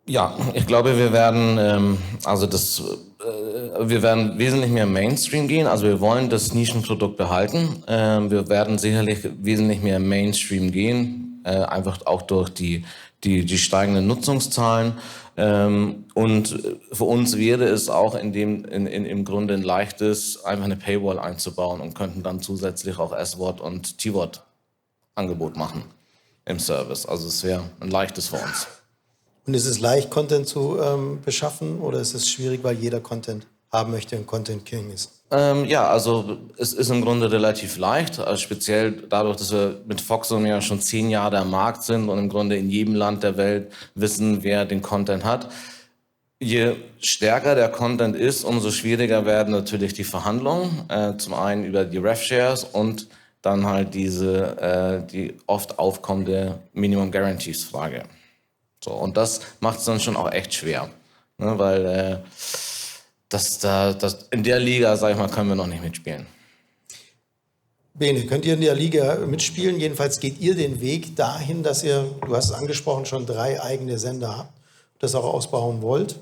Ja, ich glaube, wir werden, ähm, also das, äh, wir werden wesentlich mehr Mainstream gehen. Also wir wollen das Nischenprodukt behalten. Ähm, wir werden sicherlich wesentlich mehr Mainstream gehen, äh, einfach auch durch die, die, die steigenden Nutzungszahlen. Ähm, und für uns wäre es auch in dem, in, in, im Grunde ein leichtes, einfach eine Paywall einzubauen und könnten dann zusätzlich auch S-Wort und T-Wort Angebot machen im Service. Also es wäre ein leichtes für uns. Und ist es leicht, Content zu ähm, beschaffen oder ist es schwierig, weil jeder Content haben möchte und Content King ist? Ähm, ja, also es ist im Grunde relativ leicht, also speziell dadurch, dass wir mit Foxum ja schon zehn Jahre am Markt sind und im Grunde in jedem Land der Welt wissen, wer den Content hat. Je stärker der Content ist, umso schwieriger werden natürlich die Verhandlungen. Äh, zum einen über die Ref-Shares und dann halt diese, äh, die oft aufkommende Minimum Guarantees-Frage. So, und das macht es dann schon auch echt schwer. Ne, weil äh, das, da, das, in der Liga, sag ich mal, können wir noch nicht mitspielen. Bene, könnt ihr in der Liga mitspielen? Jedenfalls geht ihr den Weg dahin, dass ihr, du hast es angesprochen, schon drei eigene Sender habt, das auch ausbauen wollt.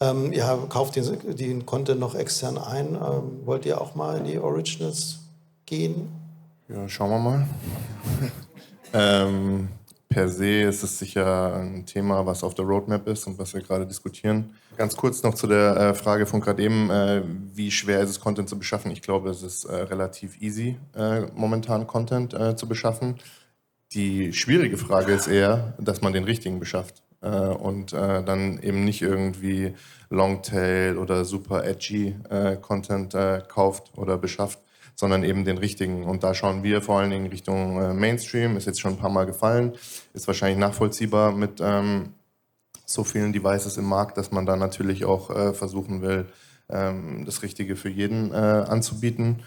Ähm, ihr kauft den, den Content noch extern ein. Ähm, wollt ihr auch mal in die Originals gehen? Ja, schauen wir mal. ähm, per se ist es sicher ein Thema, was auf der Roadmap ist und was wir gerade diskutieren. Ganz kurz noch zu der äh, Frage von gerade eben, äh, wie schwer ist es, Content zu beschaffen? Ich glaube, es ist äh, relativ easy, momentan Content zu beschaffen. Die schwierige Frage ist eher, dass man den richtigen beschafft und dann eben nicht irgendwie Longtail oder super edgy Content kauft oder beschafft, sondern eben den richtigen. Und da schauen wir vor allen Dingen Richtung äh, Mainstream, ist jetzt schon ein paar Mal gefallen, ist wahrscheinlich nachvollziehbar mit ähm, so vielen Devices im Markt, dass man da natürlich auch äh, versuchen will, ähm, das Richtige für jeden äh, anzubieten.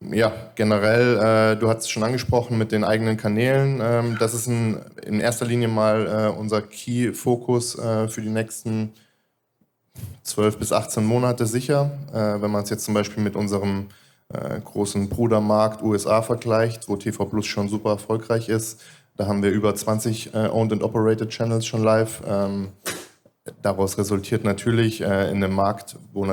Ja, generell, äh, du hast es schon angesprochen mit den eigenen Kanälen. Ähm, das ist ein, in erster Linie mal äh, unser Key-Fokus für die nächsten 12 bis 18 Monate sicher. wenn man es jetzt zum Beispiel mit unserem äh, großen Brudermarkt USA vergleicht, wo TV Plus schon super erfolgreich ist. Da haben wir über 20 äh, Owned and Operated Channels schon live. Ähm, daraus resultiert natürlich äh, in einem Markt, wo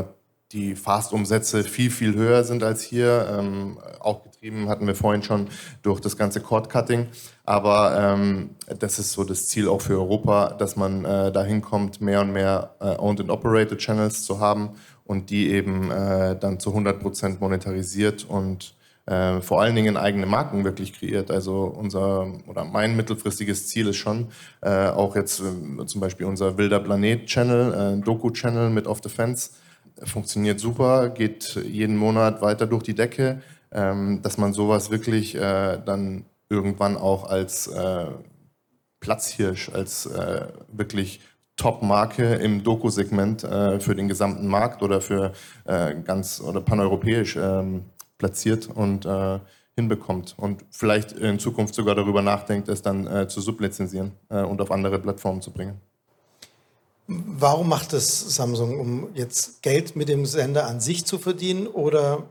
die Fast-Umsätze viel, viel höher sind als hier. Ähm, auch getrieben hatten wir vorhin schon durch das ganze Cord-Cutting. Aber ähm, das ist so das Ziel auch für Europa, dass man äh, dahin kommt, mehr und mehr äh, Owned and Operated Channels zu haben und die eben äh, dann zu 100 Prozent monetarisiert und äh, vor allen Dingen eigene Marken wirklich kreiert. Also unser oder mein mittelfristiges Ziel ist schon äh, auch jetzt äh, zum Beispiel unser Wilder Planet Channel, äh, Doku Channel mit Off the Fence funktioniert super, geht jeden Monat weiter durch die Decke, ähm, dass man sowas wirklich äh, dann irgendwann auch als äh, Platzhirsch, als äh, wirklich Top-Marke im Doku-Segment äh, für den gesamten Markt oder für äh, ganz oder paneuropäisch ähm, platziert und äh, hinbekommt und vielleicht in Zukunft sogar darüber nachdenkt, es dann zu sublizenzieren und auf andere Plattformen zu bringen. Warum macht es Samsung, um jetzt Geld mit dem Sender an sich zu verdienen oder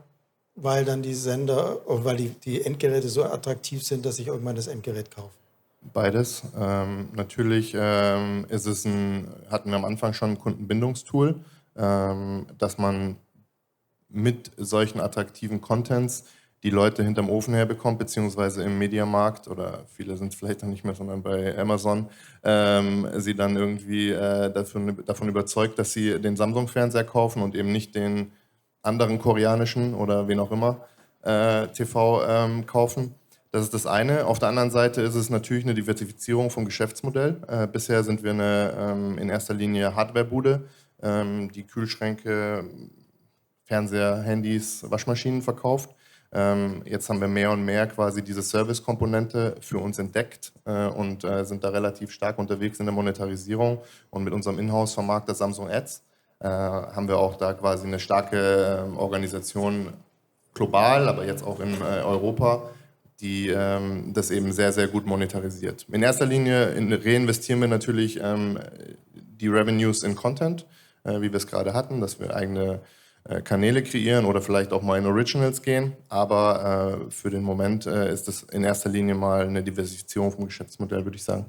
weil dann die Sender, weil die, die Endgeräte so attraktiv sind, dass ich irgendwann das Endgerät kaufe? Beides. Ähm, natürlich ähm, ist es ein, hatten wir am Anfang schon ein Kundenbindungstool, ähm, dass man mit solchen attraktiven Contents die Leute hinterm Ofen herbekommt, beziehungsweise im Mediamarkt oder viele sind es vielleicht dann nicht mehr, sondern bei Amazon, ähm, sie dann irgendwie äh, davon, davon überzeugt, dass sie den Samsung-Fernseher kaufen und eben nicht den anderen koreanischen oder wen auch immer äh, TV ähm, kaufen. Das ist das eine. Auf der anderen Seite ist es natürlich eine Diversifizierung vom Geschäftsmodell. Äh, bisher sind wir eine ähm, in erster Linie Hardwarebude, ähm, die Kühlschränke, Fernseher, Handys, Waschmaschinen verkauft. Ähm, jetzt haben wir mehr und mehr quasi diese Service-Komponente für uns entdeckt äh, und äh, sind da relativ stark unterwegs in der Monetarisierung. Und mit unserem Inhouse-Vermarkter Samsung Ads äh, haben wir auch da quasi eine starke ähm, Organisation global, aber jetzt auch in äh, Europa, die ähm, das eben sehr, sehr gut monetarisiert. In erster Linie in, reinvestieren wir natürlich ähm, die Revenues in Content, äh, wie wir es gerade hatten, dass wir eigene äh, Kanäle kreieren oder vielleicht auch mal in Originals gehen. Aber äh, für den Moment äh, ist das in erster Linie mal eine Diversifizierung vom Geschäftsmodell, würde ich sagen.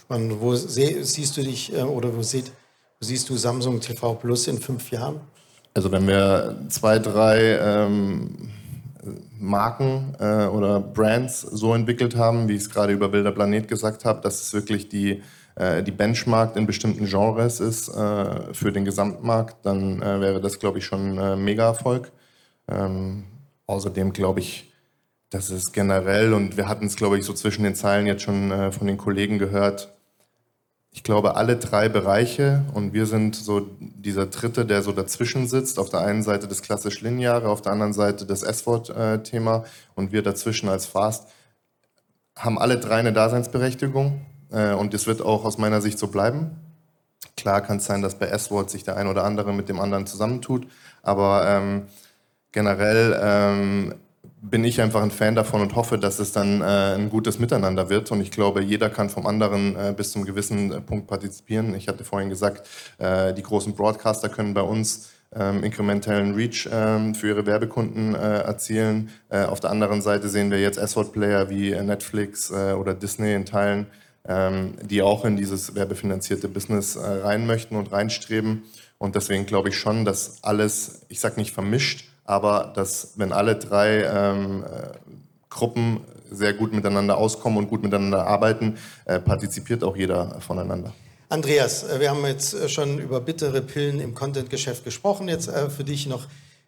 Spannend. Wo siehst du dich äh, oder wo, sieht, wo, siehst du Samsung TV Plus in fünf Jahren? Also wenn wir zwei, drei ähm, Marken äh, oder Brands so entwickelt haben, wie ich es gerade über Wilder Planet gesagt habe, dass es wirklich die äh, die Benchmark in bestimmten Genres ist äh, für den Gesamtmarkt, dann äh, wäre das, glaube ich, schon ein Mega-Erfolg. Ähm, außerdem glaube ich, dass es generell, und wir hatten es, glaube ich, so zwischen den Zeilen jetzt schon von den Kollegen gehört, ich glaube, alle drei Bereiche und wir sind so dieser dritte, der so dazwischen sitzt. Auf der einen Seite das klassisch Lineare, auf der anderen Seite das S-Wort-Thema und wir dazwischen als Fast haben alle drei eine Daseinsberechtigung. Äh, und das wird auch aus meiner Sicht so bleiben. Klar kann es sein, dass bei S-Wort sich der ein oder andere mit dem anderen zusammentut, aber ähm, generell ähm, bin ich einfach ein Fan davon und hoffe, dass es dann äh, ein gutes Miteinander wird. Und ich glaube, jeder kann vom anderen äh, bis zum gewissen äh, Punkt partizipieren. Ich hatte vorhin gesagt, äh, die großen Broadcaster können bei uns ähm, inkrementellen Reach ähm, für ihre Werbekunden äh, erzielen. Äh, auf der anderen Seite sehen wir jetzt S-Wort-Player wie Netflix oder Disney in Teilen, ähm, die auch in dieses werbefinanzierte Business äh, rein möchten und reinstreben. Und deswegen glaube ich schon, dass alles, ich sage nicht vermischt, aber dass wenn alle drei ähm, äh, Gruppen sehr gut miteinander auskommen und gut miteinander arbeiten, äh, partizipiert auch jeder voneinander. Andreas, äh, wir haben jetzt äh, schon über bittere Pillen im Content-Geschäft gesprochen. Jetzt äh, für dich noch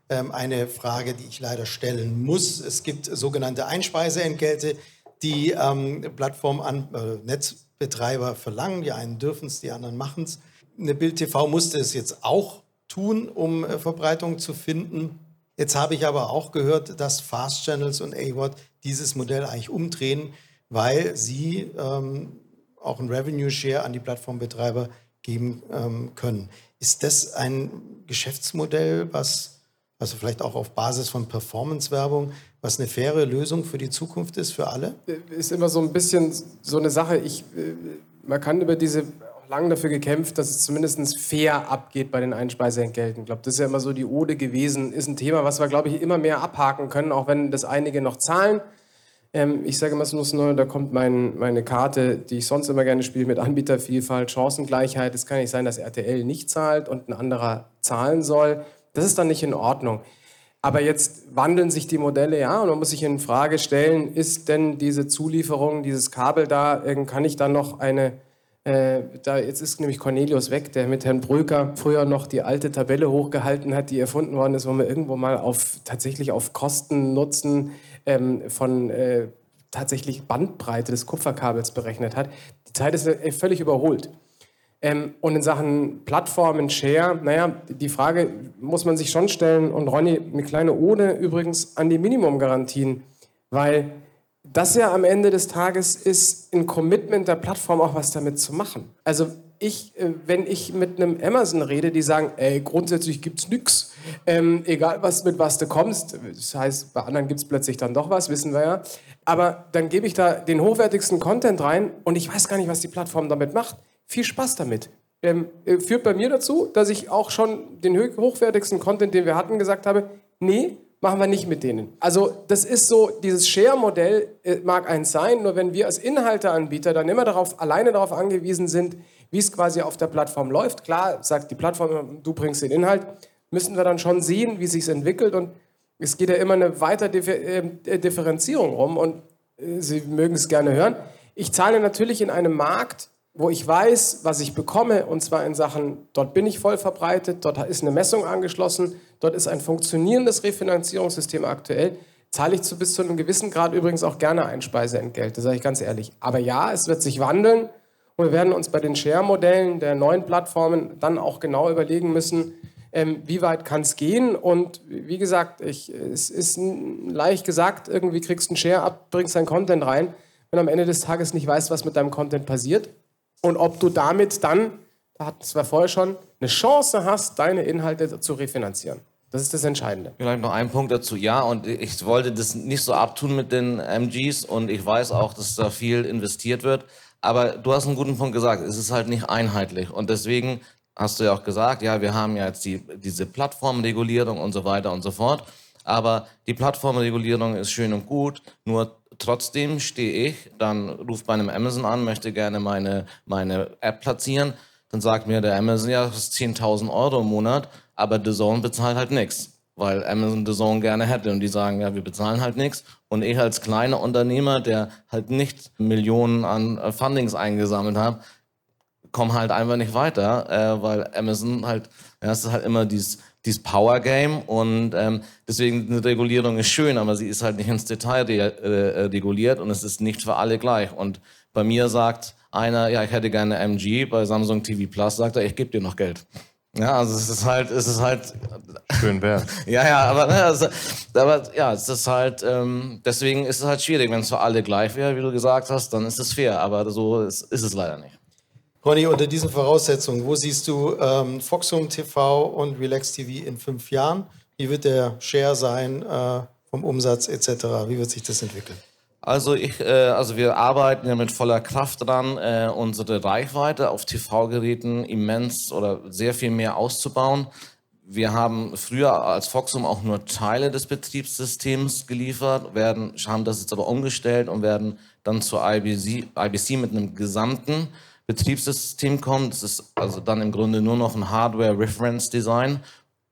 ähm, eine Frage, die ich leider stellen muss. Es gibt sogenannte Einspeiseentgelte die ähm, Plattform an äh, Netzbetreiber verlangen. Die einen dürfen es, die anderen machen es. Eine Bild TV musste es jetzt auch tun, um Verbreitung zu finden. Jetzt habe ich aber auch gehört, dass Fast Channels und AWOD dieses Modell eigentlich umdrehen, weil sie ähm, auch ein Revenue Share an die Plattformbetreiber geben ähm, können. Ist das ein Geschäftsmodell, was also vielleicht auch auf Basis von Performance-Werbung, was eine faire Lösung für die Zukunft ist, für alle? Ist immer so ein bisschen so eine Sache. Ich, äh, man kann über diese lange dafür gekämpft, dass es zumindest fair abgeht bei den Einspeiseentgelten. Ich glaube, das ist ja immer so die Ode gewesen. Ist ein Thema, was wir, glaube ich, immer mehr abhaken können, auch wenn das einige noch zahlen. Ähm, ich sage immer so nur, da kommt mein, meine Karte, die ich sonst immer gerne spiele, mit Anbietervielfalt, Chancengleichheit. Es kann nicht sein, dass RTL nicht zahlt und ein anderer zahlen soll. Das ist dann nicht in Ordnung. Aber jetzt wandeln sich die Modelle, ja, und man muss sich in Frage stellen, ist denn diese Zulieferung, dieses Kabel da, kann ich dann noch eine, äh, da jetzt ist nämlich Cornelius weg, der mit Herrn Brücker früher noch die alte Tabelle hochgehalten hat, die erfunden worden ist, wo man irgendwo mal auf tatsächlich auf Kosten Nutzen ähm, von äh, tatsächlich Bandbreite des Kupferkabels berechnet hat. Die Zeit ist äh, völlig überholt. Ähm, und in Sachen Plattformen, Share, naja, die Frage muss man sich schon stellen. Und Ronny, eine kleine Ode übrigens an die Minimumgarantien, weil das ja am Ende des Tages ist ein Commitment der Plattform auch was damit zu machen. Also ich, äh, wenn ich mit einem Amazon rede, die sagen, ey, grundsätzlich gibt es nichts, ähm, egal was mit was du kommst. Das heißt, bei anderen gibt es plötzlich dann doch was, wissen wir ja. Aber dann gebe ich da den hochwertigsten Content rein und ich weiß gar nicht, was die Plattform damit macht. Viel Spaß damit. Ähm, äh, führt bei mir dazu, dass ich auch schon den hochwertigsten Content, den wir hatten, gesagt habe, nee, machen wir nicht mit denen. Also das ist so, dieses Share-Modell äh, mag eins sein, nur wenn wir als Inhalteanbieter dann immer darauf, alleine darauf angewiesen sind, wie es quasi auf der Plattform läuft. Klar, sagt die Plattform, du bringst den Inhalt, müssen wir dann schon sehen, wie sich entwickelt und es geht ja immer eine weitere äh, Differenzierung rum und äh, Sie mögen es gerne hören. Ich zahle natürlich in einem Markt, wo ich weiß, was ich bekomme, und zwar in Sachen, dort bin ich voll verbreitet, dort ist eine Messung angeschlossen, dort ist ein funktionierendes Refinanzierungssystem aktuell, zahle ich zu bis zu einem gewissen Grad übrigens auch gerne Einspeiseentgelt, das sage ich ganz ehrlich. Aber ja, es wird sich wandeln und wir werden uns bei den Share-Modellen der neuen Plattformen dann auch genau überlegen müssen, ähm, wie weit kann es gehen. Und wie gesagt, ich, es ist leicht gesagt, irgendwie kriegst du einen Share ab, bringst dein Content rein, wenn am Ende des Tages nicht weißt, was mit deinem Content passiert und ob du damit dann, da hatten wir vorher schon, eine Chance hast, deine Inhalte zu refinanzieren. Das ist das Entscheidende. Vielleicht noch ein Punkt dazu. Ja, und ich wollte das nicht so abtun mit den MGs und ich weiß auch, dass da viel investiert wird. Aber du hast einen guten Punkt gesagt, es ist halt nicht einheitlich. Und deswegen hast du ja auch gesagt, ja, wir haben ja jetzt die, diese Plattformregulierung und so weiter und so fort. Aber die Plattformregulierung ist schön und gut, nur trotzdem stehe ich, dann ruft bei einem Amazon an, möchte gerne meine, meine App platzieren. Dann sagt mir der Amazon, ja, das ist 10.000 Euro im Monat, aber The Zone bezahlt halt nichts weil Amazon The Zone gerne hätte und die sagen, ja, wir bezahlen halt nichts. Und ich als kleiner Unternehmer, der halt nicht Millionen an äh, Fundings eingesammelt hat, komme halt einfach nicht weiter, äh, weil Amazon halt, ja, es ist halt immer dieses, dieses Power Game und ähm, deswegen eine Regulierung ist schön, aber sie ist halt nicht ins Detail re äh, reguliert und es ist nicht für alle gleich. Und bei mir sagt einer, ja, ich hätte gerne MG, bei Samsung TV Plus sagt er, ich gebe dir noch Geld. Ja, also es ist halt, es ist halt. Schön wert. ja, ja, aber, ne, also, aber ja, es ist halt, ähm, deswegen ist es halt schwierig. Wenn es für alle gleich wäre, wie du gesagt hast, dann ist es fair. Aber so ist, ist es leider nicht. Ronny, unter diesen Voraussetzungen, wo siehst du ähm, Foxhome TV und Relax TV in fünf Jahren? Wie wird der Share sein äh, vom Umsatz etc.? Wie wird sich das entwickeln? Also ich, äh, also wir arbeiten ja mit voller Kraft dran, äh, unsere Reichweite auf TV-Geräten immens oder sehr viel mehr auszubauen. Wir haben früher als Foxum auch nur Teile des Betriebssystems geliefert, werden, haben das jetzt aber umgestellt und werden dann zur IBC, IBC mit einem gesamten Betriebssystem kommen. Das ist also dann im Grunde nur noch ein Hardware Reference Design,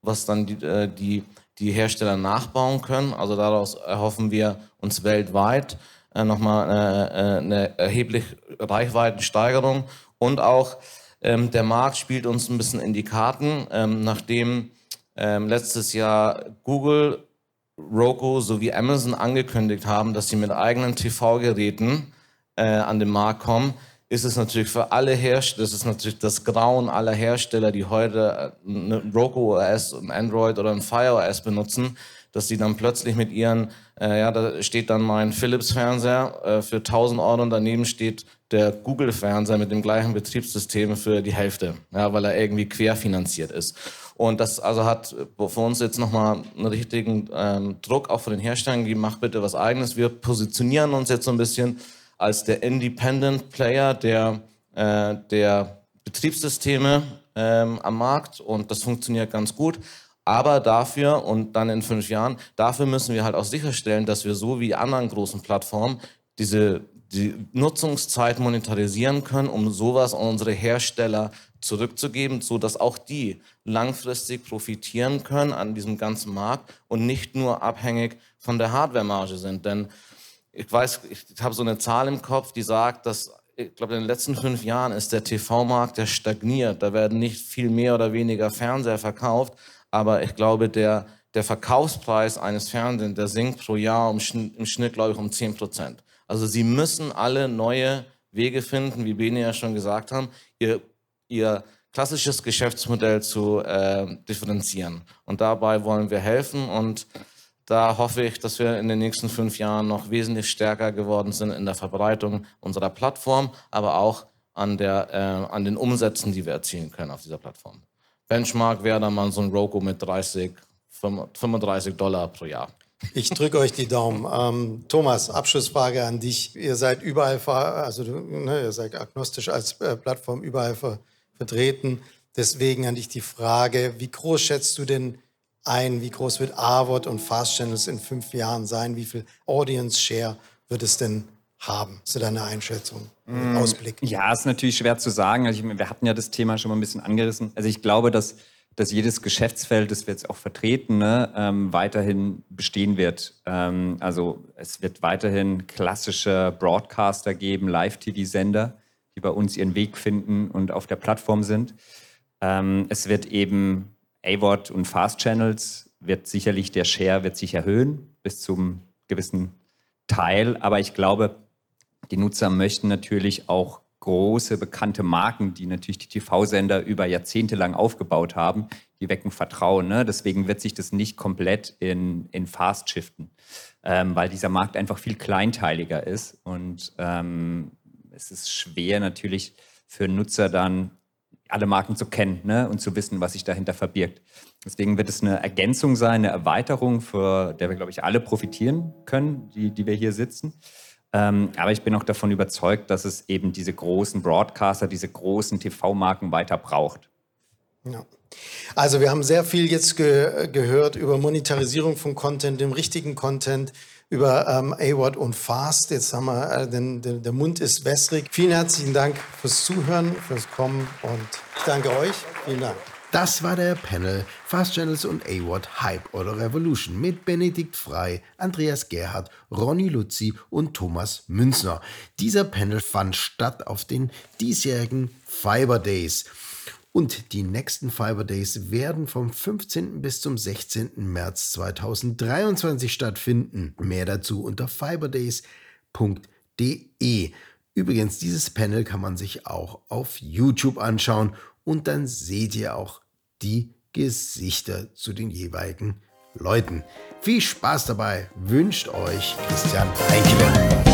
was dann die, äh, die die Hersteller nachbauen können. Also daraus erhoffen wir uns weltweit äh, nochmal äh, eine erhebliche Reichweitensteigerung. Und auch ähm, der Markt spielt uns ein bisschen in die Karten, ähm, nachdem ähm, letztes Jahr Google, Roku sowie Amazon angekündigt haben, dass sie mit eigenen TV-Geräten an den Markt kommen, ist es natürlich für alle Hersteller, das ist natürlich das Grauen aller Hersteller, die heute äh, eine Roku OS, ein Android oder ein Fire OS benutzen, dass sie dann plötzlich mit ihren, äh, ja, da steht dann mein Philips-Fernseher äh, für 1000 Euro und daneben steht der Google-Fernseher mit dem gleichen Betriebssystem für die Hälfte, ja, weil er irgendwie querfinanziert ist. Und das also hat für uns jetzt nochmal einen richtigen ähm, Druck auch von den Herstellern gegeben, mach bitte was eigenes. Wir positionieren uns jetzt so ein bisschen als der Independent Player, der, äh, der Betriebssysteme ähm, am Markt und das funktioniert ganz gut. Aber dafür und dann in fünf Jahren, dafür müssen wir halt auch sicherstellen, dass wir so wie anderen großen Plattformen diese die Nutzungszeit monetarisieren können, um sowas an unsere Hersteller zurückzugeben, so dass auch die langfristig profitieren können an diesem ganzen Markt und nicht nur abhängig von der Hardware-Marge sind. Denn ich weiß, ich habe so eine Zahl im Kopf, die sagt, dass ich glaube, in den letzten fünf Jahren ist der TV-Markt, der stagniert. Da werden nicht viel mehr oder weniger Fernseher verkauft, aber ich glaube, der, der Verkaufspreis eines Fernsehens, der sinkt pro Jahr um, im Schnitt, glaube ich, um 10 Prozent. Also sie müssen alle neue Wege finden, wie Bene ja schon gesagt haben, ihr, ihr klassisches Geschäftsmodell zu äh, differenzieren. Und dabei wollen wir helfen und da hoffe ich, dass wir in den nächsten fünf Jahren noch wesentlich stärker geworden sind in der Verbreitung unserer Plattform, aber auch an, der, äh, an den Umsätzen, die wir erzielen können auf dieser Plattform. Benchmark wäre dann mal so ein Roku mit 30, 35 Dollar pro Jahr. Ich drücke euch die Daumen. Ähm, Thomas, Abschlussfrage an dich. Ihr seid überall, also ne, ihr seid agnostisch als äh, Plattform überall ver vertreten. Deswegen an dich die Frage, wie groß schätzt du denn ein, wie groß wird AWOT und Fast Channels in fünf Jahren sein? Wie viel Audience Share wird es denn haben? Ist deine Einschätzung, mm, Ausblick? Ja, ist natürlich schwer zu sagen. Also ich, wir hatten ja das Thema schon mal ein bisschen angerissen. Also ich glaube, dass dass jedes Geschäftsfeld, das wir jetzt auch vertreten, ne, ähm, weiterhin bestehen wird. Ähm, also es wird weiterhin klassische Broadcaster geben, Live-TV-Sender, die bei uns ihren Weg finden und auf der Plattform sind. Ähm, es wird eben AVOD und Fast Channels, wird sicherlich der Share wird sich erhöhen bis zum gewissen Teil. Aber ich glaube, die Nutzer möchten natürlich auch große, bekannte Marken, die natürlich die TV-Sender über Jahrzehnte lang aufgebaut haben, die wecken Vertrauen. Ne? Deswegen wird sich das nicht komplett in, in Fast shiften, ähm, weil dieser Markt einfach viel kleinteiliger ist. Und ähm, es ist schwer natürlich für Nutzer dann alle Marken zu kennen ne? und zu wissen, was sich dahinter verbirgt. Deswegen wird es eine Ergänzung sein, eine Erweiterung, für der wir, glaube ich, alle profitieren können, die, die wir hier sitzen. Ähm, aber ich bin auch davon überzeugt, dass es eben diese großen Broadcaster, diese großen TV-Marken weiter braucht. Ja. Also wir haben sehr viel jetzt ge gehört über Monetarisierung von Content, dem richtigen Content, über ähm, AWOD und Fast. Jetzt haben wir, äh, den, den, der Mund ist wässrig. Vielen herzlichen Dank fürs Zuhören, fürs Kommen und ich danke euch. Vielen Dank. Das war der Panel Fast Channels und AWOD Hype oder Revolution mit Benedikt Frei, Andreas Gerhardt, Ronny Luzi und Thomas Münzner. Dieser Panel fand statt auf den diesjährigen Fiber Days. Und die nächsten Fiber Days werden vom 15. bis zum 16. März 2023 stattfinden. Mehr dazu unter fiberdays.de. Übrigens, dieses Panel kann man sich auch auf YouTube anschauen und dann seht ihr auch die Gesichter zu den jeweiligen Leuten. Viel Spaß dabei wünscht euch Christian Eichler.